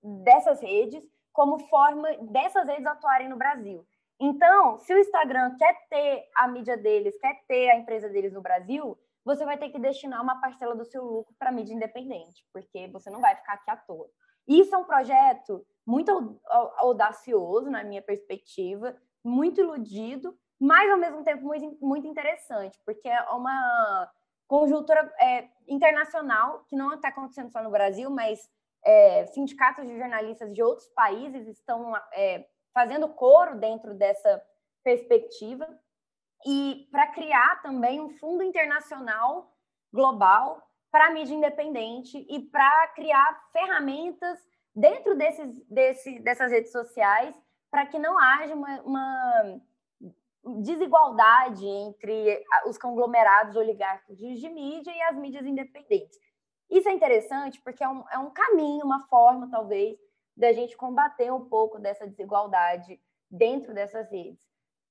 dessas redes como forma dessas redes atuarem no Brasil. Então, se o Instagram quer ter a mídia deles, quer ter a empresa deles no Brasil, você vai ter que destinar uma parcela do seu lucro para mídia independente, porque você não vai ficar aqui à toa. Isso é um projeto muito audacioso, na minha perspectiva, muito iludido, mas ao mesmo tempo muito, interessante, porque é uma conjuntura é, internacional que não está acontecendo só no Brasil, mas é, sindicatos de jornalistas de outros países estão é, fazendo coro dentro dessa perspectiva e para criar também um fundo internacional global para mídia independente e para criar ferramentas dentro desses, desse, dessas redes sociais para que não haja uma, uma, desigualdade entre os conglomerados oligárquicos de mídia e as mídias independentes. Isso é interessante porque é um, é um caminho, uma forma, talvez, da gente combater um pouco dessa desigualdade dentro dessas redes.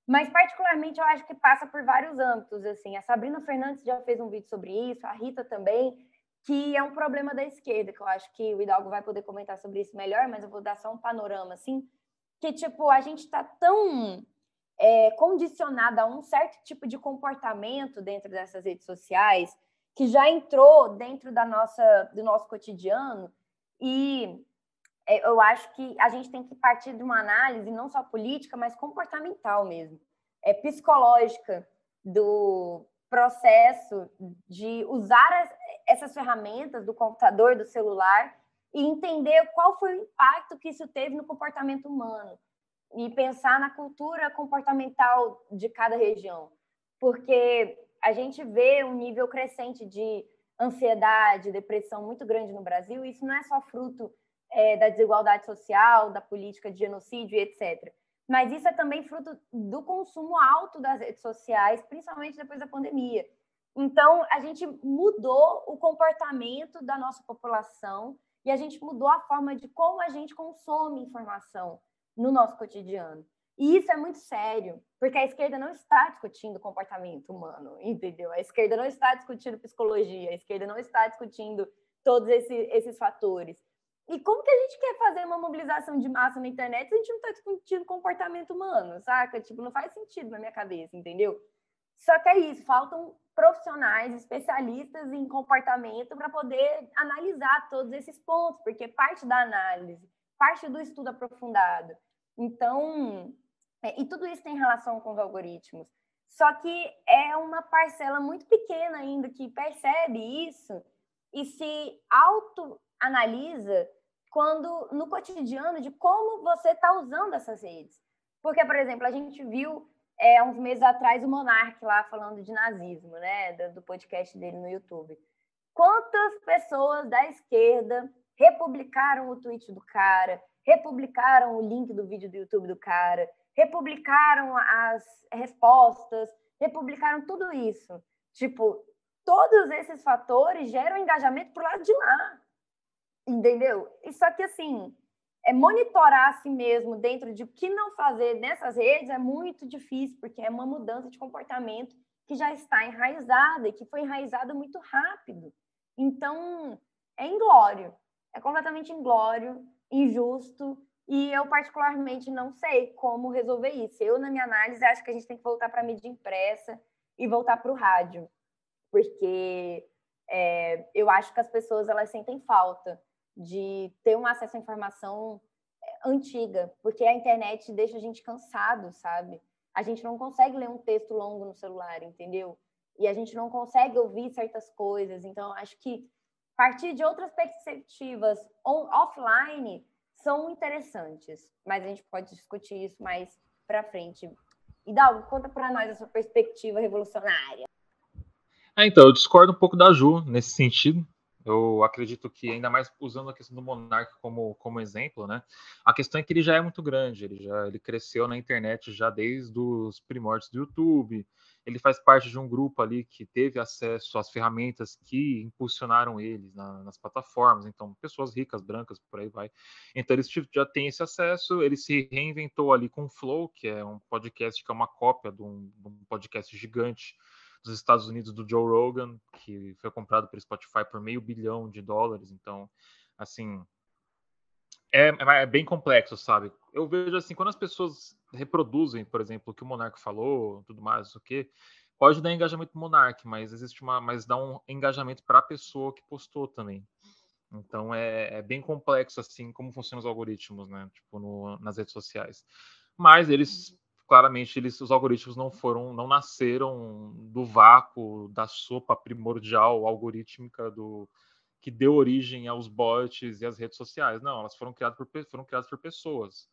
Mas, particularmente, eu acho que passa por vários âmbitos. Assim. A Sabrina Fernandes já fez um vídeo sobre isso, a Rita também, que é um problema da esquerda, que eu acho que o Hidalgo vai poder comentar sobre isso melhor, mas eu vou dar só um panorama, assim, que, tipo, a gente está tão é, condicionada a um certo tipo de comportamento dentro dessas redes sociais, que já entrou dentro da nossa, do nosso cotidiano e é, eu acho que a gente tem que partir de uma análise não só política, mas comportamental mesmo, é psicológica do processo de usar as, essas ferramentas do computador, do celular e entender qual foi o impacto que isso teve no comportamento humano e pensar na cultura comportamental de cada região, porque a gente vê um nível crescente de ansiedade, depressão muito grande no Brasil, e isso não é só fruto é, da desigualdade social, da política de genocídio, etc. Mas isso é também fruto do consumo alto das redes sociais, principalmente depois da pandemia. Então, a gente mudou o comportamento da nossa população e a gente mudou a forma de como a gente consome informação no nosso cotidiano. E isso é muito sério, porque a esquerda não está discutindo comportamento humano, entendeu? A esquerda não está discutindo psicologia, a esquerda não está discutindo todos esses, esses fatores. E como que a gente quer fazer uma mobilização de massa na internet se a gente não está discutindo comportamento humano, saca? Tipo, não faz sentido na minha cabeça, entendeu? Só que é isso, faltam profissionais, especialistas em comportamento para poder analisar todos esses pontos, porque parte da análise, parte do estudo aprofundado. Então, é, e tudo isso tem relação com os algoritmos. Só que é uma parcela muito pequena ainda que percebe isso e se autoanalisa quando no cotidiano de como você está usando essas redes. Porque, por exemplo, a gente viu é, uns meses atrás o Monark lá falando de nazismo, né, do, do podcast dele no YouTube. Quantas pessoas da esquerda republicaram o tweet do cara, republicaram o link do vídeo do YouTube do cara, republicaram as respostas, republicaram tudo isso. Tipo, todos esses fatores geram engajamento pro lado de lá. Entendeu? E só que assim, é monitorar a si mesmo dentro de o que não fazer nessas redes é muito difícil, porque é uma mudança de comportamento que já está enraizada e que foi enraizada muito rápido. Então, é inglório, é completamente inglório, injusto, e eu particularmente não sei como resolver isso. Eu, na minha análise, acho que a gente tem que voltar para a mídia impressa e voltar para o rádio, porque é, eu acho que as pessoas elas sentem falta de ter um acesso à informação é, antiga, porque a internet deixa a gente cansado, sabe? A gente não consegue ler um texto longo no celular, entendeu? E a gente não consegue ouvir certas coisas. Então, acho que partir de outras perspectivas on, offline são interessantes, mas a gente pode discutir isso mais para frente. E Dalgo, conta para nós a sua perspectiva revolucionária. É, então, eu discordo um pouco da Ju nesse sentido. Eu acredito que, ainda mais usando a questão do Monark como, como exemplo, né? A questão é que ele já é muito grande, ele já ele cresceu na internet já desde os primórdios do YouTube. Ele faz parte de um grupo ali que teve acesso às ferramentas que impulsionaram eles na, nas plataformas. Então, pessoas ricas, brancas, por aí vai. Então, eles já têm esse acesso. Ele se reinventou ali com o Flow, que é um podcast que é uma cópia de um, de um podcast gigante dos Estados Unidos do Joe Rogan, que foi comprado pelo Spotify por meio bilhão de dólares. Então, assim, é, é, bem complexo, sabe? Eu vejo assim, quando as pessoas reproduzem, por exemplo, o que o Monark falou, tudo mais, o que pode dar engajamento Monark, mas existe uma, mas dá um engajamento para a pessoa que postou também. Então é, é, bem complexo assim como funcionam os algoritmos, né? Tipo no, nas redes sociais. Mas eles claramente eles, os algoritmos não foram, não nasceram do vácuo da sopa primordial algorítmica do que deu origem aos bots e às redes sociais. Não, elas foram criadas por, foram criadas por pessoas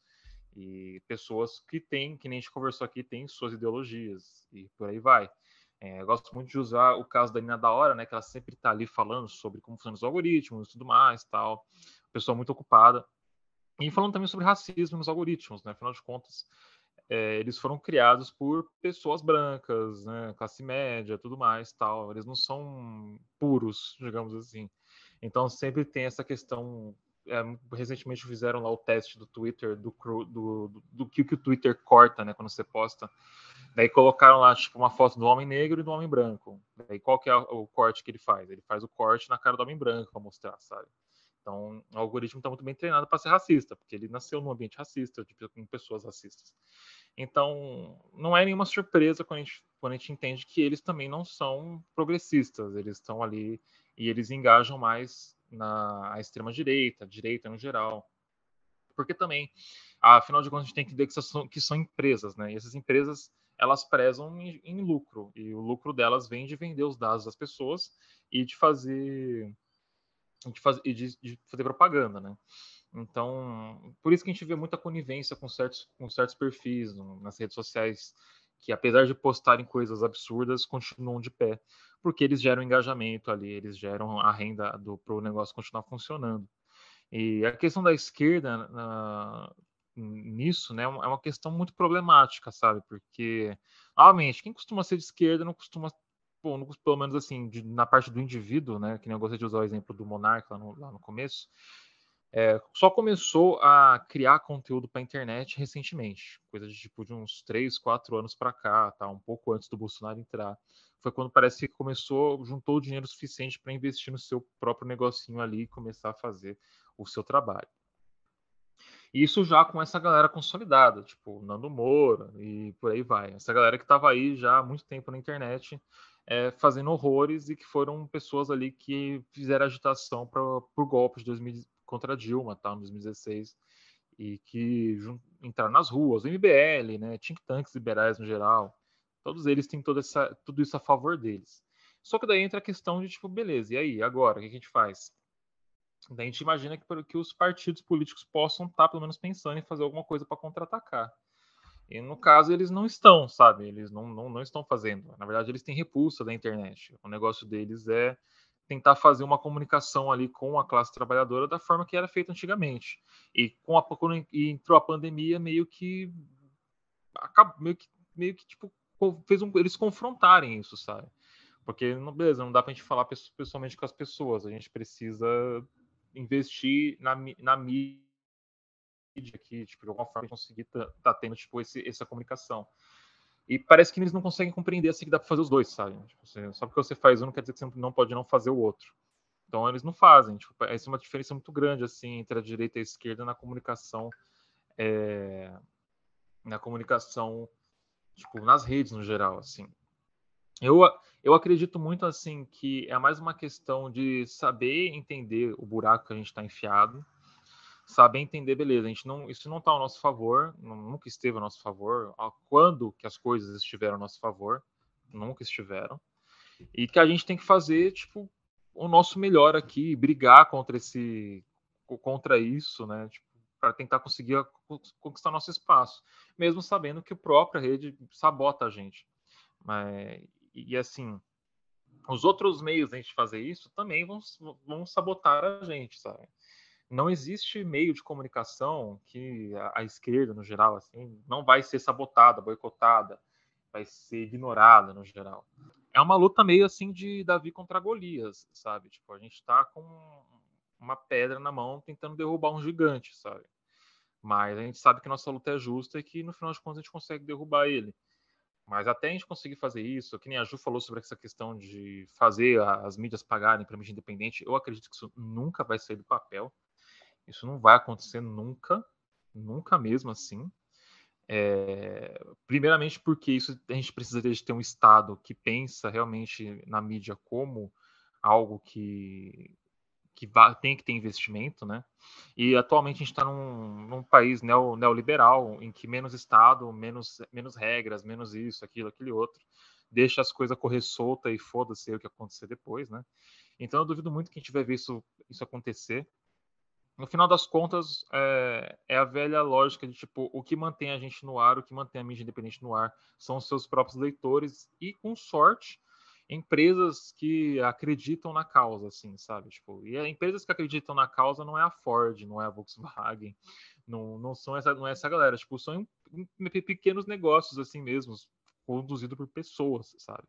e pessoas que têm, que nem a gente conversou aqui, têm suas ideologias e por aí vai. É, gosto muito de usar o caso da Nina da Hora, né, que ela sempre está ali falando sobre como funcionam os algoritmos e tudo mais, tal. Pessoa muito ocupada. E falando também sobre racismo nos algoritmos, né? Afinal de contas, é, eles foram criados por pessoas brancas, né, classe média, tudo mais, tal. Eles não são puros, digamos assim. Então sempre tem essa questão. É, recentemente fizeram lá o teste do Twitter do, do, do, do que, que o Twitter corta, né, quando você posta. Daí colocaram lá tipo uma foto do homem negro e do homem branco. Daí qual que é o corte que ele faz? Ele faz o corte na cara do homem branco para mostrar, sabe? Então, o algoritmo está muito bem treinado para ser racista, porque ele nasceu num ambiente racista, com pessoas racistas. Então, não é nenhuma surpresa quando a, gente, quando a gente entende que eles também não são progressistas, eles estão ali e eles engajam mais na extrema-direita, direita no geral. Porque também, afinal de contas, a gente tem que entender que são, que são empresas, né? E essas empresas, elas prezam em, em lucro, e o lucro delas vem de vender os dados das pessoas e de fazer, de fazer, de, de fazer propaganda, né? Então, por isso que a gente vê muita conivência com certos, com certos perfis no, nas redes sociais, que apesar de postarem coisas absurdas, continuam de pé, porque eles geram engajamento ali, eles geram a renda para o negócio continuar funcionando. E a questão da esquerda na, nisso, né, é uma questão muito problemática, sabe? Porque, realmente, quem costuma ser de esquerda não costuma, bom, não, pelo menos assim, de, na parte do indivíduo, né, que nem eu gostei de usar o exemplo do Monarca lá no, lá no começo, é, só começou a criar conteúdo para a internet recentemente, coisa de tipo de uns 3, 4 anos para cá, tá? um pouco antes do Bolsonaro entrar. Foi quando parece que começou, juntou o dinheiro suficiente para investir no seu próprio negocinho ali e começar a fazer o seu trabalho. Isso já com essa galera consolidada, tipo Nando Moura e por aí vai. Essa galera que estava aí já há muito tempo na internet é, fazendo horrores e que foram pessoas ali que fizeram agitação pra, por golpes de 2000, contra Dilma, tá, em 2016, e que entraram nas ruas, o MBL, né, think tanks liberais no geral, todos eles têm toda essa, tudo isso a favor deles. Só que daí entra a questão de, tipo, beleza, e aí, agora, o que a gente faz? Daí a gente imagina que, que os partidos políticos possam estar, tá, pelo menos, pensando em fazer alguma coisa para contra-atacar. E no caso, eles não estão, sabe? Eles não, não, não estão fazendo. Na verdade, eles têm repulsa da internet. O negócio deles é tentar fazer uma comunicação ali com a classe trabalhadora da forma que era feita antigamente. E com a, quando entrou a pandemia, meio que meio que, meio que tipo, fez um, eles confrontarem isso, sabe? Porque, beleza, não dá pra gente falar pessoalmente com as pessoas, a gente precisa investir na, na mídia aqui, tipo, de alguma forma conseguir tá, tá tendo, tipo, esse, essa comunicação. E parece que eles não conseguem compreender assim que dá para fazer os dois, sabe? Tipo, só porque você faz um não quer dizer que você não pode não fazer o outro. Então eles não fazem. Tipo, essa é uma diferença muito grande assim entre a direita e a esquerda na comunicação, é, na comunicação, tipo, nas redes no geral, assim. Eu, eu acredito muito assim que é mais uma questão de saber entender o buraco que a gente está enfiado saber entender, beleza, a gente não, isso não está ao nosso favor, nunca esteve ao nosso favor. Quando que as coisas estiveram ao nosso favor, nunca estiveram. E que a gente tem que fazer, tipo, o nosso melhor aqui, brigar contra esse, contra isso, né? Tipo, para tentar conseguir conquistar nosso espaço, mesmo sabendo que a própria rede sabota a gente. Mas, e assim, os outros meios de a gente fazer isso também vão, vão sabotar a gente, sabe? Não existe meio de comunicação que a, a, esquerda, no geral, assim, não vai ser sabotada, boicotada, vai ser ignorada, no geral. É uma luta meio assim de Davi contra Golias, sabe? Tipo, a gente está com uma pedra na mão tentando derrubar um gigante, sabe? Mas a gente sabe que nossa luta é justa e que no final de contas a gente consegue derrubar ele. Mas até a gente conseguir fazer isso, que nem a Ju falou sobre essa questão de fazer as mídias pagarem para mídia independente, eu acredito que isso nunca vai sair do papel. Isso não vai acontecer nunca, nunca mesmo assim. É, primeiramente porque isso a gente precisa de ter um Estado que pensa realmente na mídia como algo que, que tem que ter investimento, né? E atualmente a gente está num, num, país neo, neoliberal em que menos Estado, menos, menos regras, menos isso, aquilo, aquele outro, deixa as coisas correr solta e foda-se o que acontecer depois, né? Então eu duvido muito que a gente vai ver isso, isso acontecer no final das contas, é, é, a velha lógica de tipo, o que mantém a gente no ar, o que mantém a mídia independente no ar, são os seus próprios leitores e, com sorte, empresas que acreditam na causa, assim, sabe? Tipo, e empresas que acreditam na causa não é a Ford, não é a Volkswagen, não, não são essa, não é essa galera, tipo, são pequenos negócios assim mesmos, conduzidos por pessoas, sabe?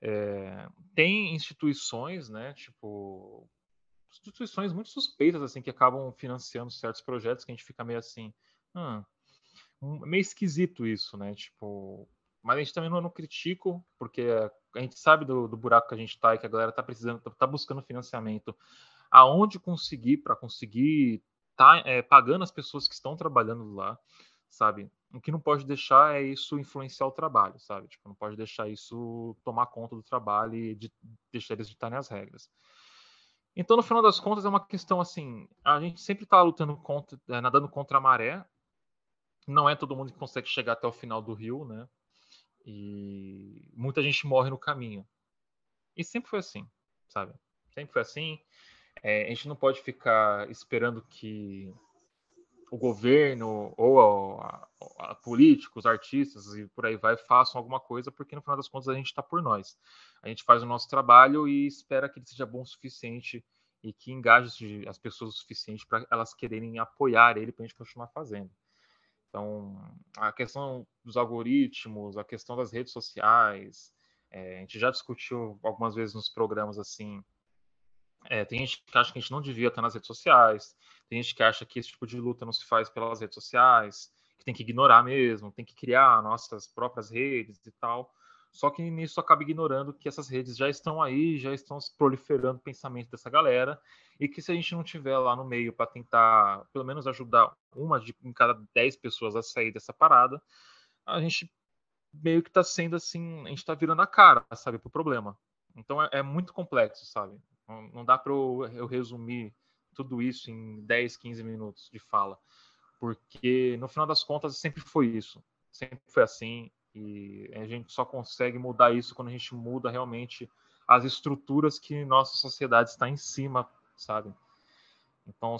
É, tem instituições, né? Tipo, instituições muito suspeitas assim que acabam financiando certos projetos que a gente fica meio assim, hum, meio esquisito isso, né? Tipo, mas a gente também não, não critico, porque a gente sabe do, do, buraco que a gente está e que a galera está precisando, está buscando financiamento, aonde conseguir para conseguir tá é, pagando as pessoas que estão trabalhando lá, sabe? O que não pode deixar é isso influenciar o trabalho, sabe? Tipo, não pode deixar isso tomar conta do trabalho e de, deixar eles ditarem as regras. Então, no final das contas, é uma questão assim: a gente sempre está lutando contra, é, nadando contra a maré. Não é todo mundo que consegue chegar até o final do rio, né? E muita gente morre no caminho. E sempre foi assim, sabe? Sempre foi assim. É, a gente não pode ficar esperando que o governo ou a, políticos, artistas e por aí vai façam alguma coisa, porque no final das contas a gente está por nós. A gente faz o nosso trabalho e espera que ele seja bom o suficiente e que engaje as pessoas o suficiente para elas quererem apoiar ele para a gente continuar fazendo. Então, a questão dos algoritmos, a questão das redes sociais, é, a gente já discutiu algumas vezes nos programas assim. É, tem gente que acha que a gente não devia estar nas redes sociais, tem gente que acha que esse tipo de luta não se faz pelas redes sociais, que tem que ignorar mesmo, tem que criar nossas próprias redes e tal. Só que nisso acaba ignorando que essas redes já estão aí, já estão proliferando o pensamento dessa galera, e que se a gente não tiver lá no meio para tentar, pelo menos, ajudar uma de em cada dez pessoas a sair dessa parada, a gente meio que está sendo assim, a gente está virando a cara, sabe, pro problema. Então é, é muito complexo, sabe? Não, não dá para eu, eu resumir tudo isso em 10, 15 minutos de fala, porque no final das contas sempre foi isso, sempre foi assim e a gente só consegue mudar isso quando a gente muda realmente as estruturas que nossa sociedade está em cima, sabe? Então,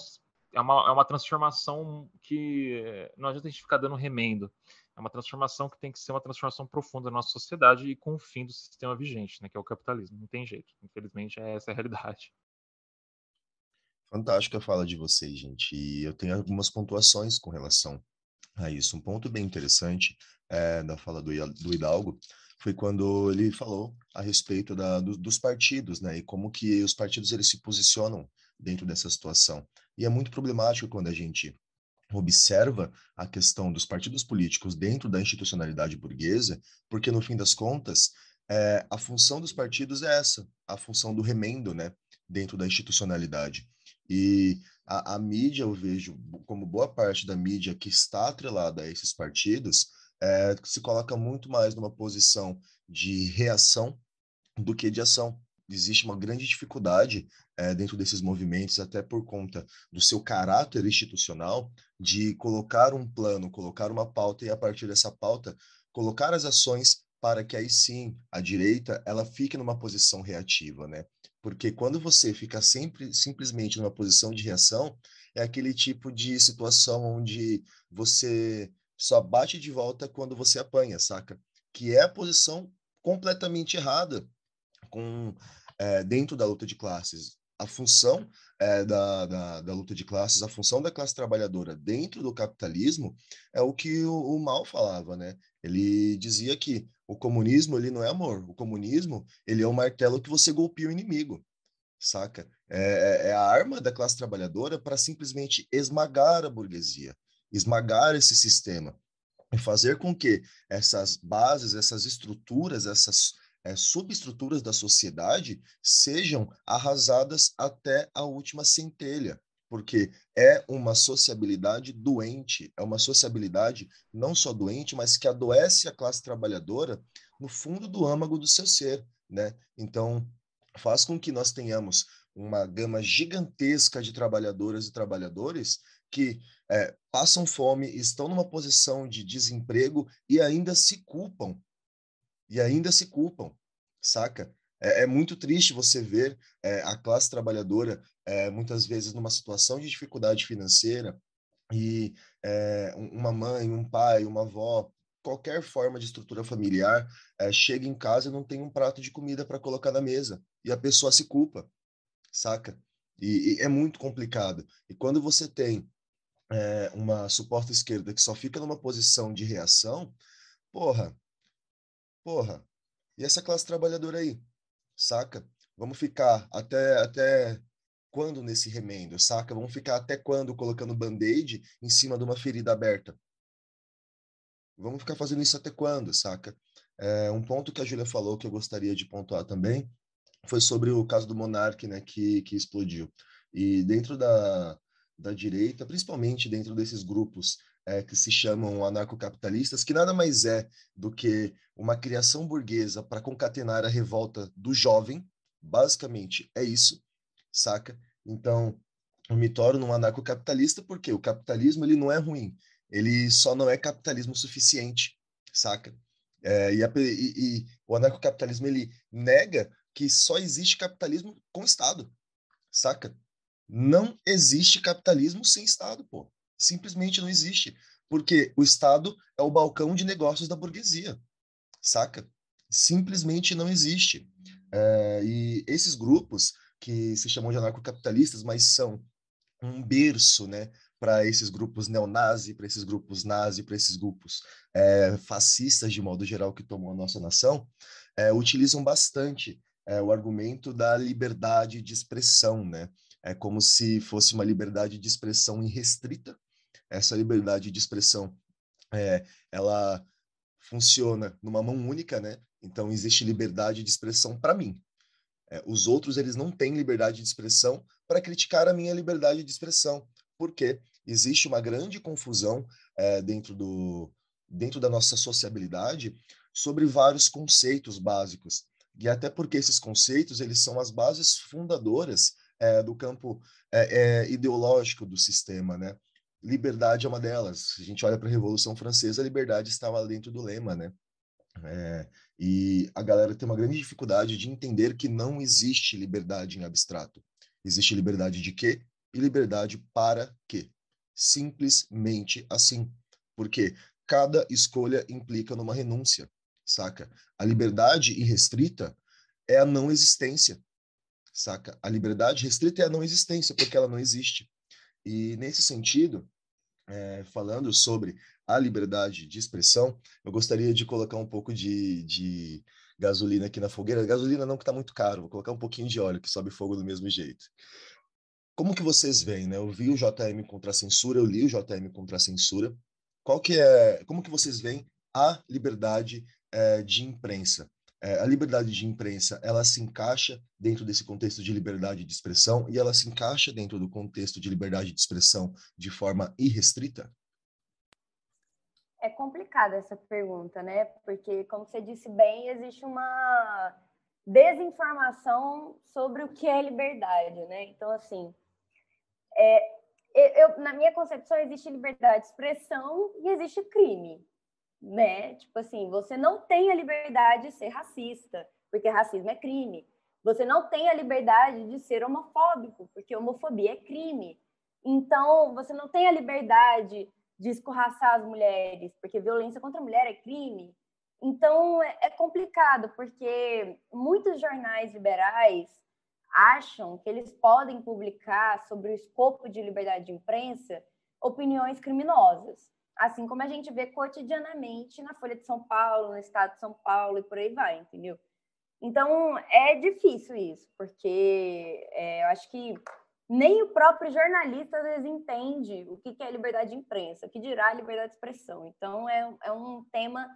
é uma, é uma transformação que não adianta a gente ficar dando remendo. É uma transformação que tem que ser uma transformação profunda na nossa sociedade e com o fim do sistema vigente, né, que é o capitalismo. Não tem jeito. Infelizmente, é essa a realidade. Fantástica a fala de vocês, gente. E eu tenho algumas pontuações com relação a isso. Um ponto bem interessante é, da fala do, do Hidalgo foi quando ele falou a respeito da, do, dos partidos, né, e como que os partidos eles se posicionam dentro dessa situação. E é muito problemático quando a gente observa a questão dos partidos políticos dentro da institucionalidade burguesa, porque no fim das contas, é, a função dos partidos é essa, a função do remendo, né, dentro da institucionalidade. E a, a mídia, eu vejo como boa parte da mídia que está atrelada a esses partidos, é, se coloca muito mais numa posição de reação do que de ação. Existe uma grande dificuldade é, dentro desses movimentos, até por conta do seu caráter institucional, de colocar um plano, colocar uma pauta e, a partir dessa pauta, colocar as ações para que aí sim a direita ela fique numa posição reativa, né? Porque quando você fica sempre simplesmente numa posição de reação, é aquele tipo de situação onde você só bate de volta quando você apanha, saca? Que é a posição completamente errada com é, dentro da luta de classes. A função é, da, da, da, luta de classes, a função da classe trabalhadora dentro do capitalismo é o que o, o Mal falava, né? Ele dizia que o comunismo ele não é amor, o comunismo ele é o martelo que você golpeia o inimigo, saca? É, é, é a arma da classe trabalhadora para simplesmente esmagar a burguesia esmagar esse sistema e fazer com que essas bases, essas estruturas, essas é, subestruturas da sociedade sejam arrasadas até a última centelha, porque é uma sociabilidade doente, é uma sociabilidade não só doente, mas que adoece a classe trabalhadora no fundo do âmago do seu ser, né? Então, faz com que nós tenhamos uma gama gigantesca de trabalhadoras e trabalhadores que é, passam fome, estão numa posição de desemprego e ainda se culpam. E ainda se culpam, saca? É, é muito triste você ver é, a classe trabalhadora é, muitas vezes numa situação de dificuldade financeira e é, uma mãe, um pai, uma avó, qualquer forma de estrutura familiar, é, chega em casa e não tem um prato de comida para colocar na mesa e a pessoa se culpa, saca? E, e, é muito complicado. E quando você tem é, uma suporta esquerda que só fica numa posição de reação, porra, porra, e essa classe trabalhadora aí, saca? Vamos ficar até, até quando nesse remendo, saca? Vamos ficar até quando colocando band-aid em cima de uma ferida aberta? Vamos ficar fazendo isso até quando, saca? É, um ponto que a Júlia falou que eu gostaria de pontuar também foi sobre o caso do Monark, né, que, que explodiu. E dentro da, da direita, principalmente dentro desses grupos é, que se chamam anarcocapitalistas, que nada mais é do que uma criação burguesa para concatenar a revolta do jovem, basicamente é isso, saca? Então, eu me torno um anarcocapitalista porque o capitalismo ele não é ruim, ele só não é capitalismo suficiente, saca? É, e, a, e, e o anarcocapitalismo ele nega que só existe capitalismo com Estado, saca? Não existe capitalismo sem Estado, pô. Simplesmente não existe. Porque o Estado é o balcão de negócios da burguesia, saca? Simplesmente não existe. É, e esses grupos, que se chamam de anarcocapitalistas, mas são um berço, né, para esses grupos neonazi, para esses grupos nazi, para esses grupos é, fascistas de modo geral que tomam a nossa nação, é, utilizam bastante é, o argumento da liberdade de expressão, né? É como se fosse uma liberdade de expressão irrestrita. Essa liberdade de expressão, é, ela funciona numa mão única, né? Então existe liberdade de expressão para mim. É, os outros eles não têm liberdade de expressão para criticar a minha liberdade de expressão, porque existe uma grande confusão é, dentro do dentro da nossa sociabilidade sobre vários conceitos básicos e até porque esses conceitos eles são as bases fundadoras é, do campo é, é, ideológico do sistema, né? Liberdade é uma delas. Se a gente olha para a Revolução Francesa, a liberdade estava dentro do lema, né? É, e a galera tem uma grande dificuldade de entender que não existe liberdade em abstrato. Existe liberdade de quê? E liberdade para quê? Simplesmente assim. Porque cada escolha implica numa renúncia, saca? A liberdade irrestrita é a não existência, saca? A liberdade restrita é a não existência, porque ela não existe. E nesse sentido, é, falando sobre a liberdade de expressão, eu gostaria de colocar um pouco de, de gasolina aqui na fogueira. Gasolina não que está muito caro, vou colocar um pouquinho de óleo que sobe fogo do mesmo jeito. Como que vocês veem, né? Eu vi o JM contra a censura, eu li o JM contra a censura. Qual que é, como que vocês veem a liberdade é, de imprensa? É, a liberdade de imprensa ela se encaixa dentro desse contexto de liberdade de expressão e ela se encaixa dentro do contexto de liberdade de expressão de forma irrestrita? É complicada essa pergunta, né? Porque, como você disse bem, existe uma desinformação sobre o que é liberdade, né? Então, assim, é, eu, na minha concepção, existe liberdade de expressão e existe crime, né? Tipo assim, você não tem a liberdade de ser racista, porque racismo é crime. Você não tem a liberdade de ser homofóbico, porque homofobia é crime. Então, você não tem a liberdade de escorraçar as mulheres, porque violência contra a mulher é crime. Então, é, é complicado, porque muitos jornais liberais acham que eles podem publicar sobre o escopo de liberdade de imprensa opiniões criminosas, assim como a gente vê cotidianamente na Folha de São Paulo, no Estado de São Paulo e por aí vai, entendeu? Então, é difícil isso, porque é, eu acho que nem o próprio jornalista às vezes entende o que é liberdade de imprensa, o que dirá liberdade de expressão. Então, é, é um tema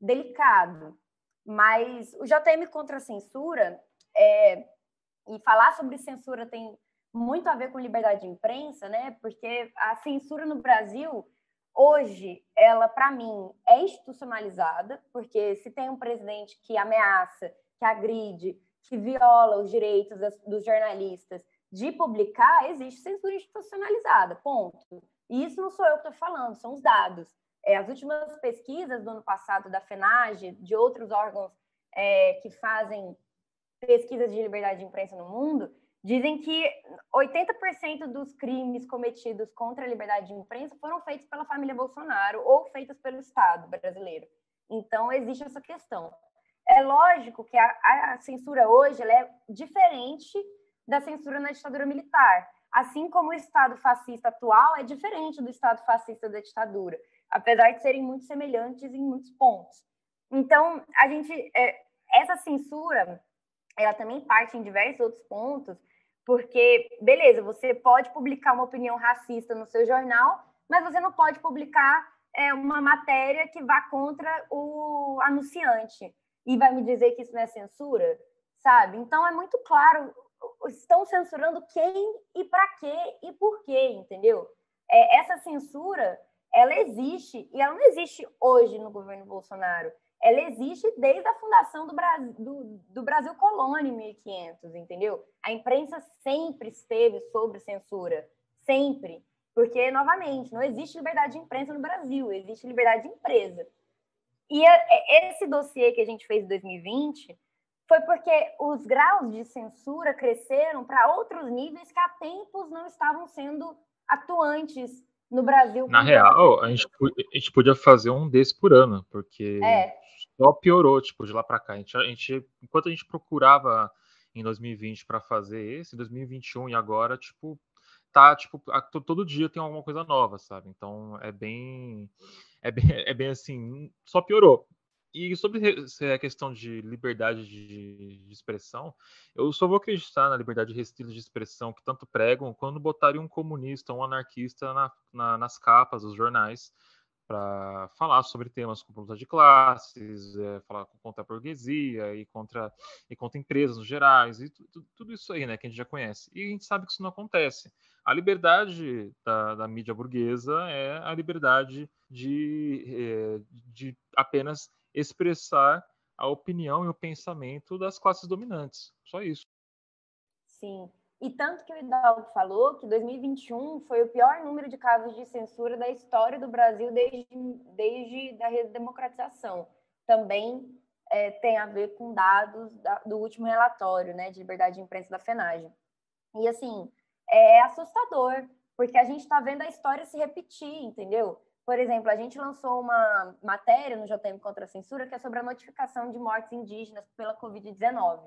delicado. Mas o JM contra a censura, é, e falar sobre censura tem muito a ver com liberdade de imprensa, né? Porque a censura no Brasil, hoje, ela, para mim, é institucionalizada, porque se tem um presidente que ameaça, que agride, que viola os direitos das, dos jornalistas de publicar, existe censura institucionalizada, ponto. E isso não sou eu que estou falando, são os dados. É, as últimas pesquisas do ano passado da FENAGE, de outros órgãos é, que fazem pesquisas de liberdade de imprensa no mundo, dizem que 80% dos crimes cometidos contra a liberdade de imprensa foram feitos pela família Bolsonaro ou feitos pelo Estado brasileiro. Então, existe essa questão. É lógico que a, a censura hoje é diferente da censura na ditadura militar, assim como o Estado fascista atual é diferente do Estado fascista da ditadura, apesar de serem muito semelhantes em muitos pontos. Então, a gente, é, essa censura ela também parte em diversos outros pontos, porque, beleza, você pode publicar uma opinião racista no seu jornal, mas você não pode publicar é, uma matéria que vá contra o anunciante e vai me dizer que isso não é censura, sabe? Então é muito claro, estão censurando quem e para quê e por quê, entendeu? É, essa censura, ela existe e ela não existe hoje no governo Bolsonaro ela existe desde a fundação do Brasil, do, do Brasil Colônia em 1500, entendeu? A imprensa sempre esteve sob censura, sempre. Porque, novamente, não existe liberdade de imprensa no Brasil, existe liberdade de empresa. E esse dossiê que a gente fez em 2020 foi porque os graus de censura cresceram para outros níveis que há tempos não estavam sendo atuantes no Brasil. Na real, a gente, a gente podia fazer um desse por ano, porque é. Só piorou, tipo, de lá para cá. A gente, a gente, enquanto a gente procurava em 2020 para fazer esse, 2021 e agora, tipo, tá, tipo, todo dia tem alguma coisa nova, sabe? Então é bem, é bem, é bem assim, só piorou. E sobre a questão de liberdade de, de, expressão, eu só vou acreditar na liberdade restrita de expressão que tanto pregam quando botarem um comunista, um anarquista na, na, nas capas dos jornais para falar sobre temas como luta de classes, é, falar contra a burguesia e contra, e contra empresas gerais, e tudo, tudo isso aí, né, que a gente já conhece. E a gente sabe que isso não acontece. A liberdade da, da mídia burguesa é a liberdade de, é, de apenas expressar a opinião e o pensamento das classes dominantes. Só isso. Sim. E tanto que o Hidalgo falou que 2021 foi o pior número de casos de censura da história do Brasil desde, desde a redemocratização. Também é, tem a ver com dados da, do último relatório né, de liberdade de imprensa da FENAGE. E, assim, é assustador, porque a gente está vendo a história se repetir, entendeu? Por exemplo, a gente lançou uma matéria no JM contra a Censura que é sobre a notificação de mortes indígenas pela Covid-19,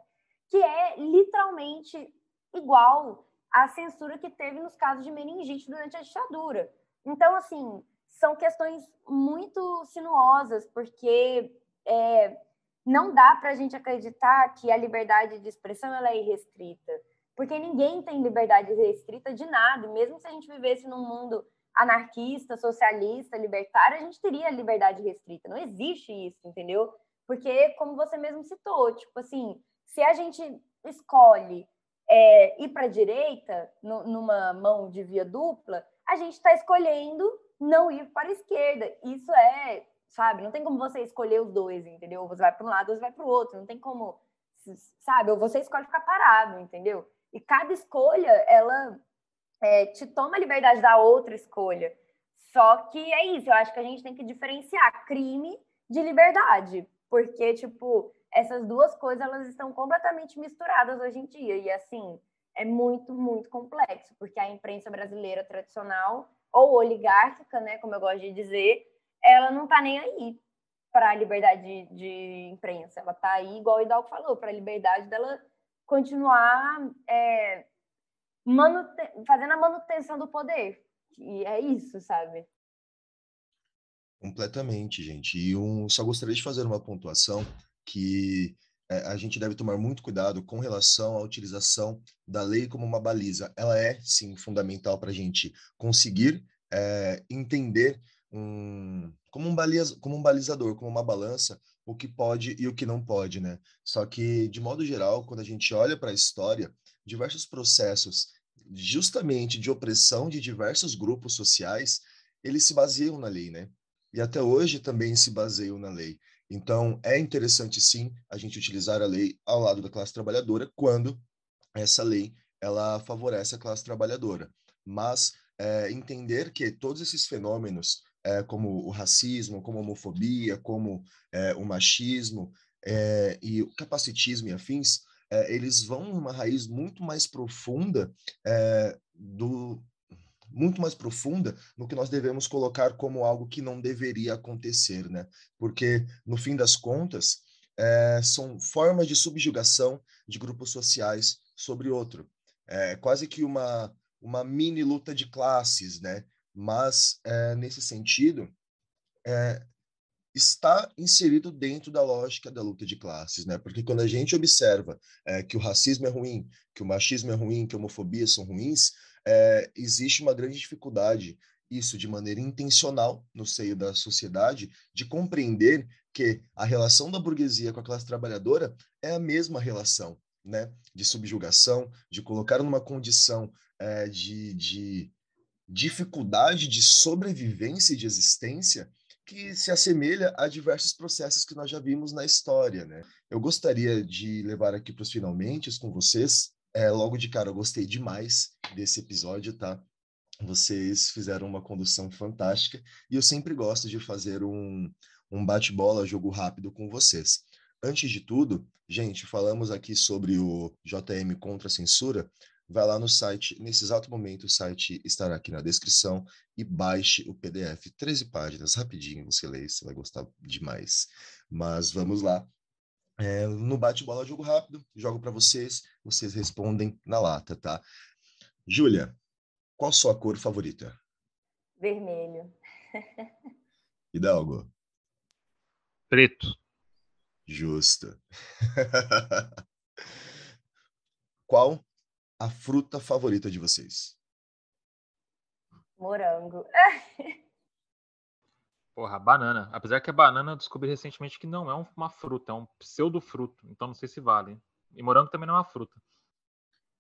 que é literalmente igual à censura que teve nos casos de meningite durante a ditadura. Então, assim, são questões muito sinuosas, porque é, não dá para a gente acreditar que a liberdade de expressão ela é irrestrita, porque ninguém tem liberdade restrita de nada, mesmo se a gente vivesse num mundo anarquista, socialista, libertário, a gente teria liberdade restrita. Não existe isso, entendeu? Porque, como você mesmo citou, tipo assim, se a gente escolhe é, ir para a direita, no, numa mão de via dupla, a gente está escolhendo não ir para a esquerda. Isso é, sabe, não tem como você escolher os dois, entendeu? Você vai para um lado você vai para o outro, não tem como, sabe? Ou você escolhe ficar parado, entendeu? E cada escolha, ela é, te toma a liberdade da outra escolha. Só que é isso, eu acho que a gente tem que diferenciar crime de liberdade. Porque, tipo, essas duas coisas elas estão completamente misturadas hoje em dia. E assim é muito muito complexo porque a imprensa brasileira tradicional ou oligárquica né como eu gosto de dizer ela não está nem aí para a liberdade de, de, imprensa. Ela está aí igual o Hidalgo falou para a liberdade dela continuar é, fazendo a manutenção do poder. E é isso sabe? Completamente gente. E um só gostaria de fazer uma pontuação que é, a gente deve tomar muito cuidado com relação à utilização da lei como uma baliza. Ela é, sim, fundamental para a gente conseguir é, entender um, como, um baliza, como um balizador, como uma balança, o que pode e o que não pode, né? Só que, de modo geral, quando a gente olha para a história, diversos processos justamente de opressão de diversos grupos sociais, eles se baseiam na lei, né? E até hoje também se baseiam na lei. Então, é interessante sim a gente utilizar a lei ao lado da classe trabalhadora quando essa lei ela favorece a classe trabalhadora. Mas é, entender que todos esses fenômenos, é, como o racismo, como a homofobia, como é, o machismo e o capacitismo e afins, eles vão numa raiz muito mais profunda do, muito mais profunda no que nós devemos colocar como algo que não deveria acontecer, né? Porque, no fim das contas, é, são formas de subjugação de grupos sociais sobre outro. É quase que uma, uma mini luta de classes, né? Mas, é, nesse sentido, é, está inserido dentro da lógica da luta de classes, né? Porque quando a gente observa é, que o racismo é ruim, que o machismo é ruim, que a homofobia são ruins, é, existe uma grande dificuldade, isso de maneira intencional no seio da sociedade, de compreender que a relação da burguesia com a classe trabalhadora é a mesma relação, né? De subjugação, de colocar numa condição é, de, de dificuldade de sobrevivência e de existência que se assemelha a diversos processos que nós já vimos na história, né? Eu gostaria de levar aqui para os finalmente com vocês é, logo de cara, eu gostei demais desse episódio, tá? Vocês fizeram uma condução fantástica e eu sempre gosto de fazer um, um bate-bola, jogo rápido com vocês. Antes de tudo, gente, falamos aqui sobre o JM contra a censura. Vai lá no site, nesse exato momento o site estará aqui na descrição e baixe o PDF, 13 páginas, rapidinho você lê, você vai gostar demais. Mas vamos lá. É, no bate-bola, jogo rápido, jogo para vocês, vocês respondem na lata, tá? Júlia, qual sua cor favorita? Vermelho. Hidalgo? Preto. Justo. qual a fruta favorita de vocês? Morango. Porra, banana. Apesar que a banana eu descobri recentemente que não é uma fruta, é um pseudo-fruto. Então não sei se vale. E morango também não é uma fruta.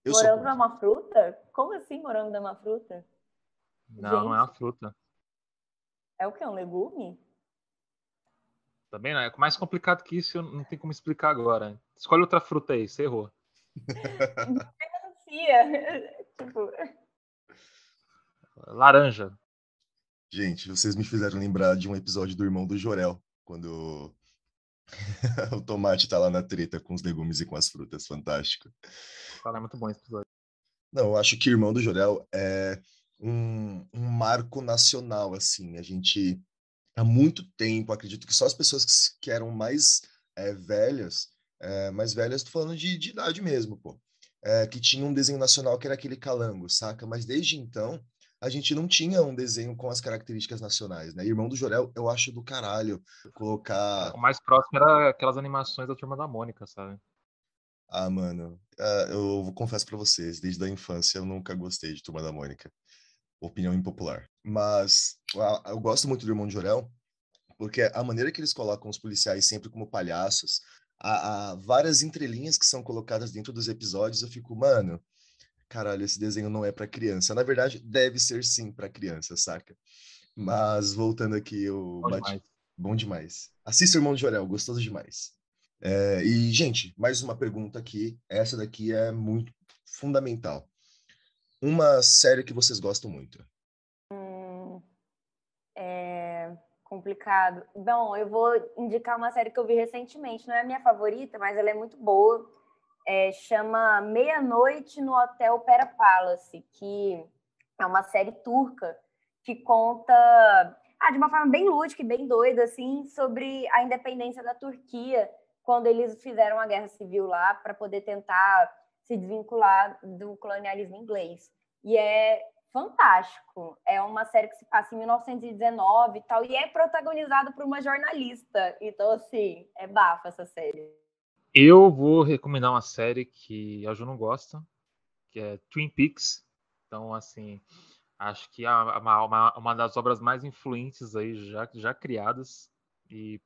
Eu morango não é uma fruta? Como assim morango não é uma fruta? Não, Gente. não é uma fruta. É o que? Um legume? Também não. É mais complicado que isso, eu não tem como explicar agora. Escolhe outra fruta aí, você errou. tipo. Laranja. Gente, vocês me fizeram lembrar de um episódio do Irmão do Jorel, quando o tomate tá lá na treta com os legumes e com as frutas. Fantástico. Cara, é muito bom esse episódio. Não, eu acho que Irmão do Jorel é um, um marco nacional, assim. A gente, há muito tempo, acredito que só as pessoas que, que eram mais é, velhas, é, mais velhas, tô falando de, de idade mesmo, pô, é, que tinha um desenho nacional que era aquele calango, saca? Mas desde então, a gente não tinha um desenho com as características nacionais, né? Irmão do Jorel, eu acho do caralho colocar. O mais próximo era aquelas animações da Turma da Mônica, sabe? Ah, mano, uh, eu confesso para vocês, desde a infância eu nunca gostei de Turma da Mônica. Opinião impopular. Mas uh, eu gosto muito do Irmão de Jorel, porque a maneira que eles colocam os policiais sempre como palhaços, há várias entrelinhas que são colocadas dentro dos episódios, eu fico, mano, caralho, esse desenho não é para criança. Na verdade, deve ser sim para criança, saca? Mas voltando aqui, o bom, bate... demais. bom demais. Assista o Irmão de Jorel, gostoso demais. É, e, gente, mais uma pergunta aqui. Essa daqui é muito fundamental. Uma série que vocês gostam muito? Hum, é complicado. Bom, eu vou indicar uma série que eu vi recentemente. Não é a minha favorita, mas ela é muito boa é, chama Meia-Noite no Hotel Pera Palace, que é uma série turca que conta ah, de uma forma bem lúdica e bem doida, assim, sobre a independência da Turquia quando eles fizeram a guerra civil lá para poder tentar se desvincular do colonialismo inglês. E é fantástico. É uma série que se passa em 1919 e tal, e é protagonizada por uma jornalista. Então, assim, é bafa essa série. Eu vou recomendar uma série que a Ju não gosta, que é Twin Peaks. Então, assim, acho que é uma, uma, uma das obras mais influentes aí já, já criadas. E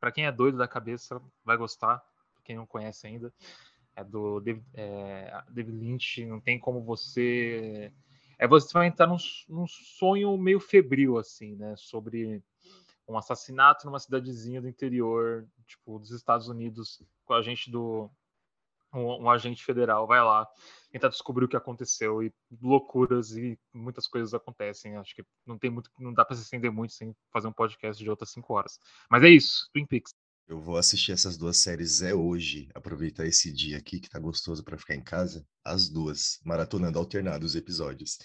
para quem é doido da cabeça, vai gostar. Pra quem não conhece ainda, é do David, é, David Lynch. Não tem como você. É você vai entrar num, num sonho meio febril, assim, né? Sobre um assassinato numa cidadezinha do interior, tipo, dos Estados Unidos, com a gente do um, um, agente federal vai lá tentar descobrir o que aconteceu e loucuras e muitas coisas acontecem. Acho que não tem muito, não dá para se estender muito sem fazer um podcast de outras cinco horas. Mas é isso, Twin Peaks. Eu vou assistir essas duas séries é hoje, aproveitar esse dia aqui que tá gostoso para ficar em casa, as duas, maratonando alternados os episódios.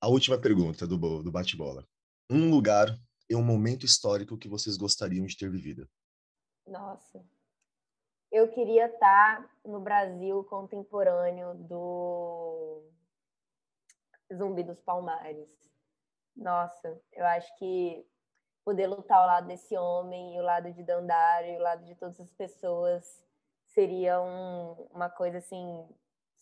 A última pergunta do, do bate-bola. Um lugar e um momento histórico que vocês gostariam de ter vivido? Nossa. Eu queria estar no Brasil contemporâneo do Zumbi dos Palmares. Nossa, eu acho que poder lutar ao lado desse homem, e ao lado de Dandara, e ao lado de todas as pessoas, seria um, uma coisa assim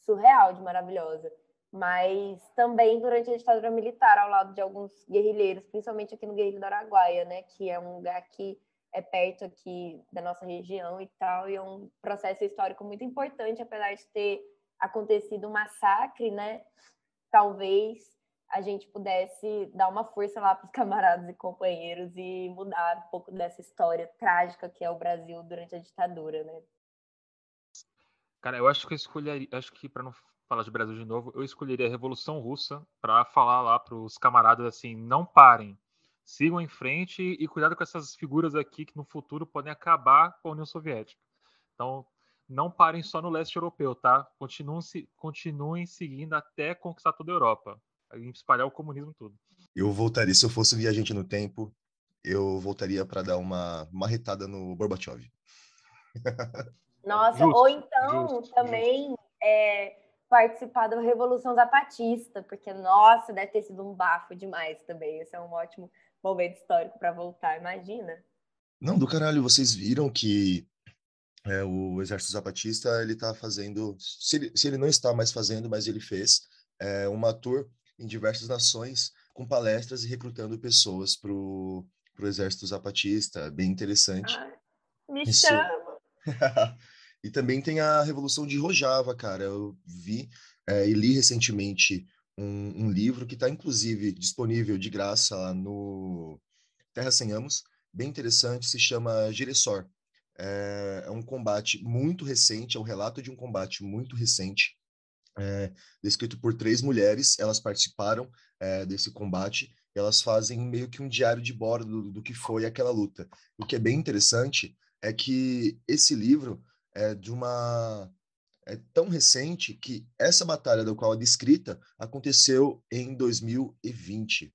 surreal de maravilhosa mas também durante a ditadura militar, ao lado de alguns guerrilheiros, principalmente aqui no Guerrilho do Araguaia, né, que é um lugar que é perto aqui da nossa região e tal, e é um processo histórico muito importante, apesar de ter acontecido um massacre, né, talvez a gente pudesse dar uma força lá para os camaradas e companheiros e mudar um pouco dessa história trágica que é o Brasil durante a ditadura, né? Cara, eu acho que eu escolheria, acho que para não falar de Brasil de novo, eu escolheria a Revolução Russa para falar lá para os camaradas assim: não parem, sigam em frente e cuidado com essas figuras aqui que no futuro podem acabar com a União Soviética. Então, não parem só no leste europeu, tá? Continuem, continuem seguindo até conquistar toda a Europa e espalhar o comunismo tudo. Eu voltaria, se eu fosse viajante no tempo, eu voltaria para dar uma marretada no Gorbachev. Nossa, justo, ou então justo, também justo. É, participar da Revolução Zapatista, porque, nossa, deve ter sido um bafo demais também. Esse é um ótimo momento histórico para voltar, imagina. Não, do caralho, vocês viram que é, o Exército Zapatista, ele tá fazendo, se ele, se ele não está mais fazendo, mas ele fez, é, uma tour em diversas nações com palestras e recrutando pessoas para o Exército Zapatista, bem interessante. Ai, me Isso... chama! e também tem a Revolução de Rojava, cara. Eu vi é, e li recentemente um, um livro que está, inclusive, disponível de graça no Terra Sem Amos, bem interessante, se chama Giressor. É, é, um combate muito recente, é um relato de um combate muito recente, é, descrito por três mulheres. Elas participaram é, desse combate elas fazem meio que um diário de bordo do, do, que foi aquela luta. O que é bem interessante é que esse livro é de uma é tão recente que essa batalha da qual é descrita aconteceu em 2020,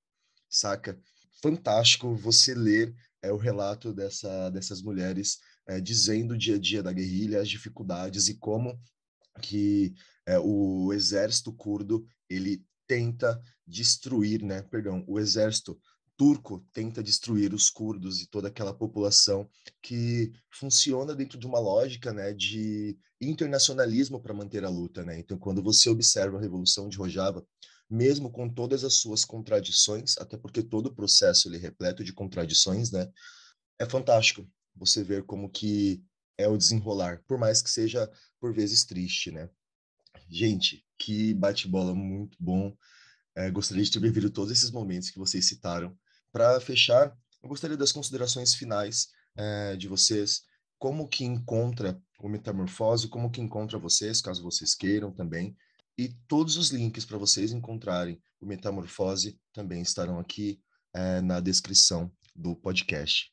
saca? Fantástico você ler é, o relato dessa, dessas mulheres é, dizendo o dia a dia da guerrilha, as dificuldades e como que é, o exército curdo ele tenta destruir, né? Perdão, o exército turco tenta destruir os curdos e toda aquela população que funciona dentro de uma lógica, né, de internacionalismo para manter a luta, né? Então, quando você observa a revolução de Rojava, mesmo com todas as suas contradições, até porque todo o processo ele é repleto de contradições, né? É fantástico você ver como que é o desenrolar, por mais que seja por vezes triste, né? Gente, que bate-bola muito bom. É, gostaria de ter vivido todos esses momentos que vocês citaram. Para fechar, eu gostaria das considerações finais é, de vocês. Como que encontra o Metamorfose, como que encontra vocês, caso vocês queiram também. E todos os links para vocês encontrarem o Metamorfose também estarão aqui é, na descrição do podcast.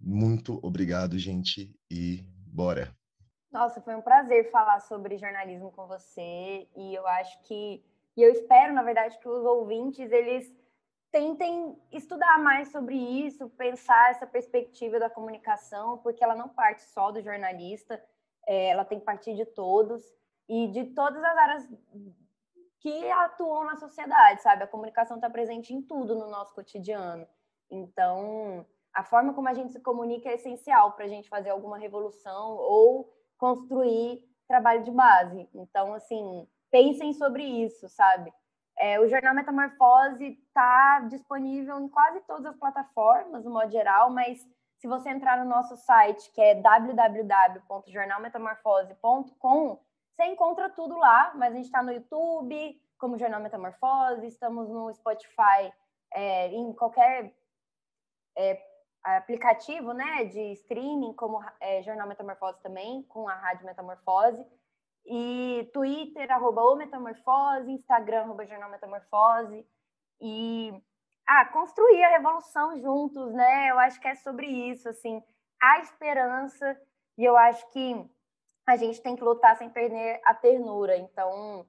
Muito obrigado, gente, e bora! Nossa, foi um prazer falar sobre jornalismo com você e eu acho que e eu espero, na verdade, que os ouvintes eles tentem estudar mais sobre isso, pensar essa perspectiva da comunicação, porque ela não parte só do jornalista, é, ela tem que partir de todos e de todas as áreas que atuam na sociedade, sabe? A comunicação está presente em tudo no nosso cotidiano. Então, a forma como a gente se comunica é essencial para a gente fazer alguma revolução ou construir trabalho de base. Então, assim, pensem sobre isso, sabe? É, o Jornal Metamorfose está disponível em quase todas as plataformas, no modo geral, mas se você entrar no nosso site, que é www.jornalmetamorfose.com, você encontra tudo lá, mas a gente está no YouTube, como Jornal Metamorfose, estamos no Spotify, é, em qualquer é, aplicativo né, de streaming, como é, Jornal Metamorfose também, com a Rádio Metamorfose. E Twitter, arroba o Metamorfose, Instagram, arroba Jornal Metamorfose. E ah, construir a revolução juntos, né? Eu acho que é sobre isso, assim, a esperança. E eu acho que a gente tem que lutar sem perder a ternura. Então,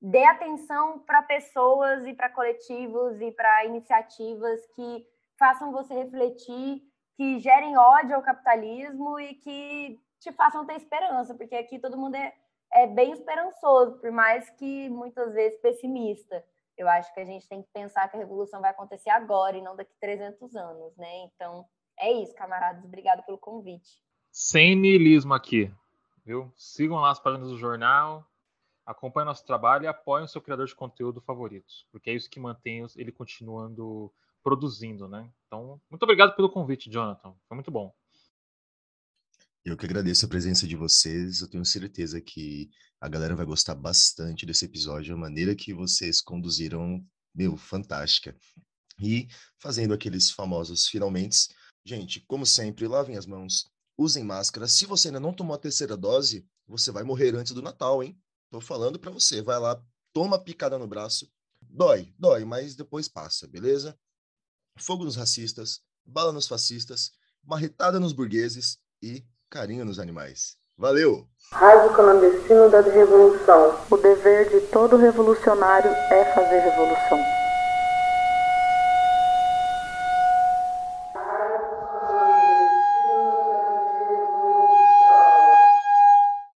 dê atenção para pessoas e para coletivos e para iniciativas que façam você refletir, que gerem ódio ao capitalismo e que te façam ter esperança, porque aqui todo mundo é, é bem esperançoso, por mais que muitas vezes pessimista. Eu acho que a gente tem que pensar que a revolução vai acontecer agora e não daqui 300 anos, né? Então, é isso, camaradas. Obrigado pelo convite. Sem niilismo aqui, viu? Sigam lá as páginas do jornal, acompanhem nosso trabalho e apoiem o seu criador de conteúdo favorito, porque é isso que mantém ele continuando produzindo, né? Então, muito obrigado pelo convite, Jonathan. Foi muito bom. Eu que agradeço a presença de vocês. Eu tenho certeza que a galera vai gostar bastante desse episódio, a maneira que vocês conduziram, meu, fantástica. E fazendo aqueles famosos finalmente, gente, como sempre, lavem as mãos, usem máscara. Se você ainda não tomou a terceira dose, você vai morrer antes do Natal, hein? Tô falando para você, vai lá, toma picada no braço. Dói, dói, mas depois passa, beleza? fogo nos racistas, bala nos fascistas, marretada nos burgueses e carinho nos animais. Valeu! Rádio Clandestino da Revolução. O dever de todo revolucionário é fazer revolução.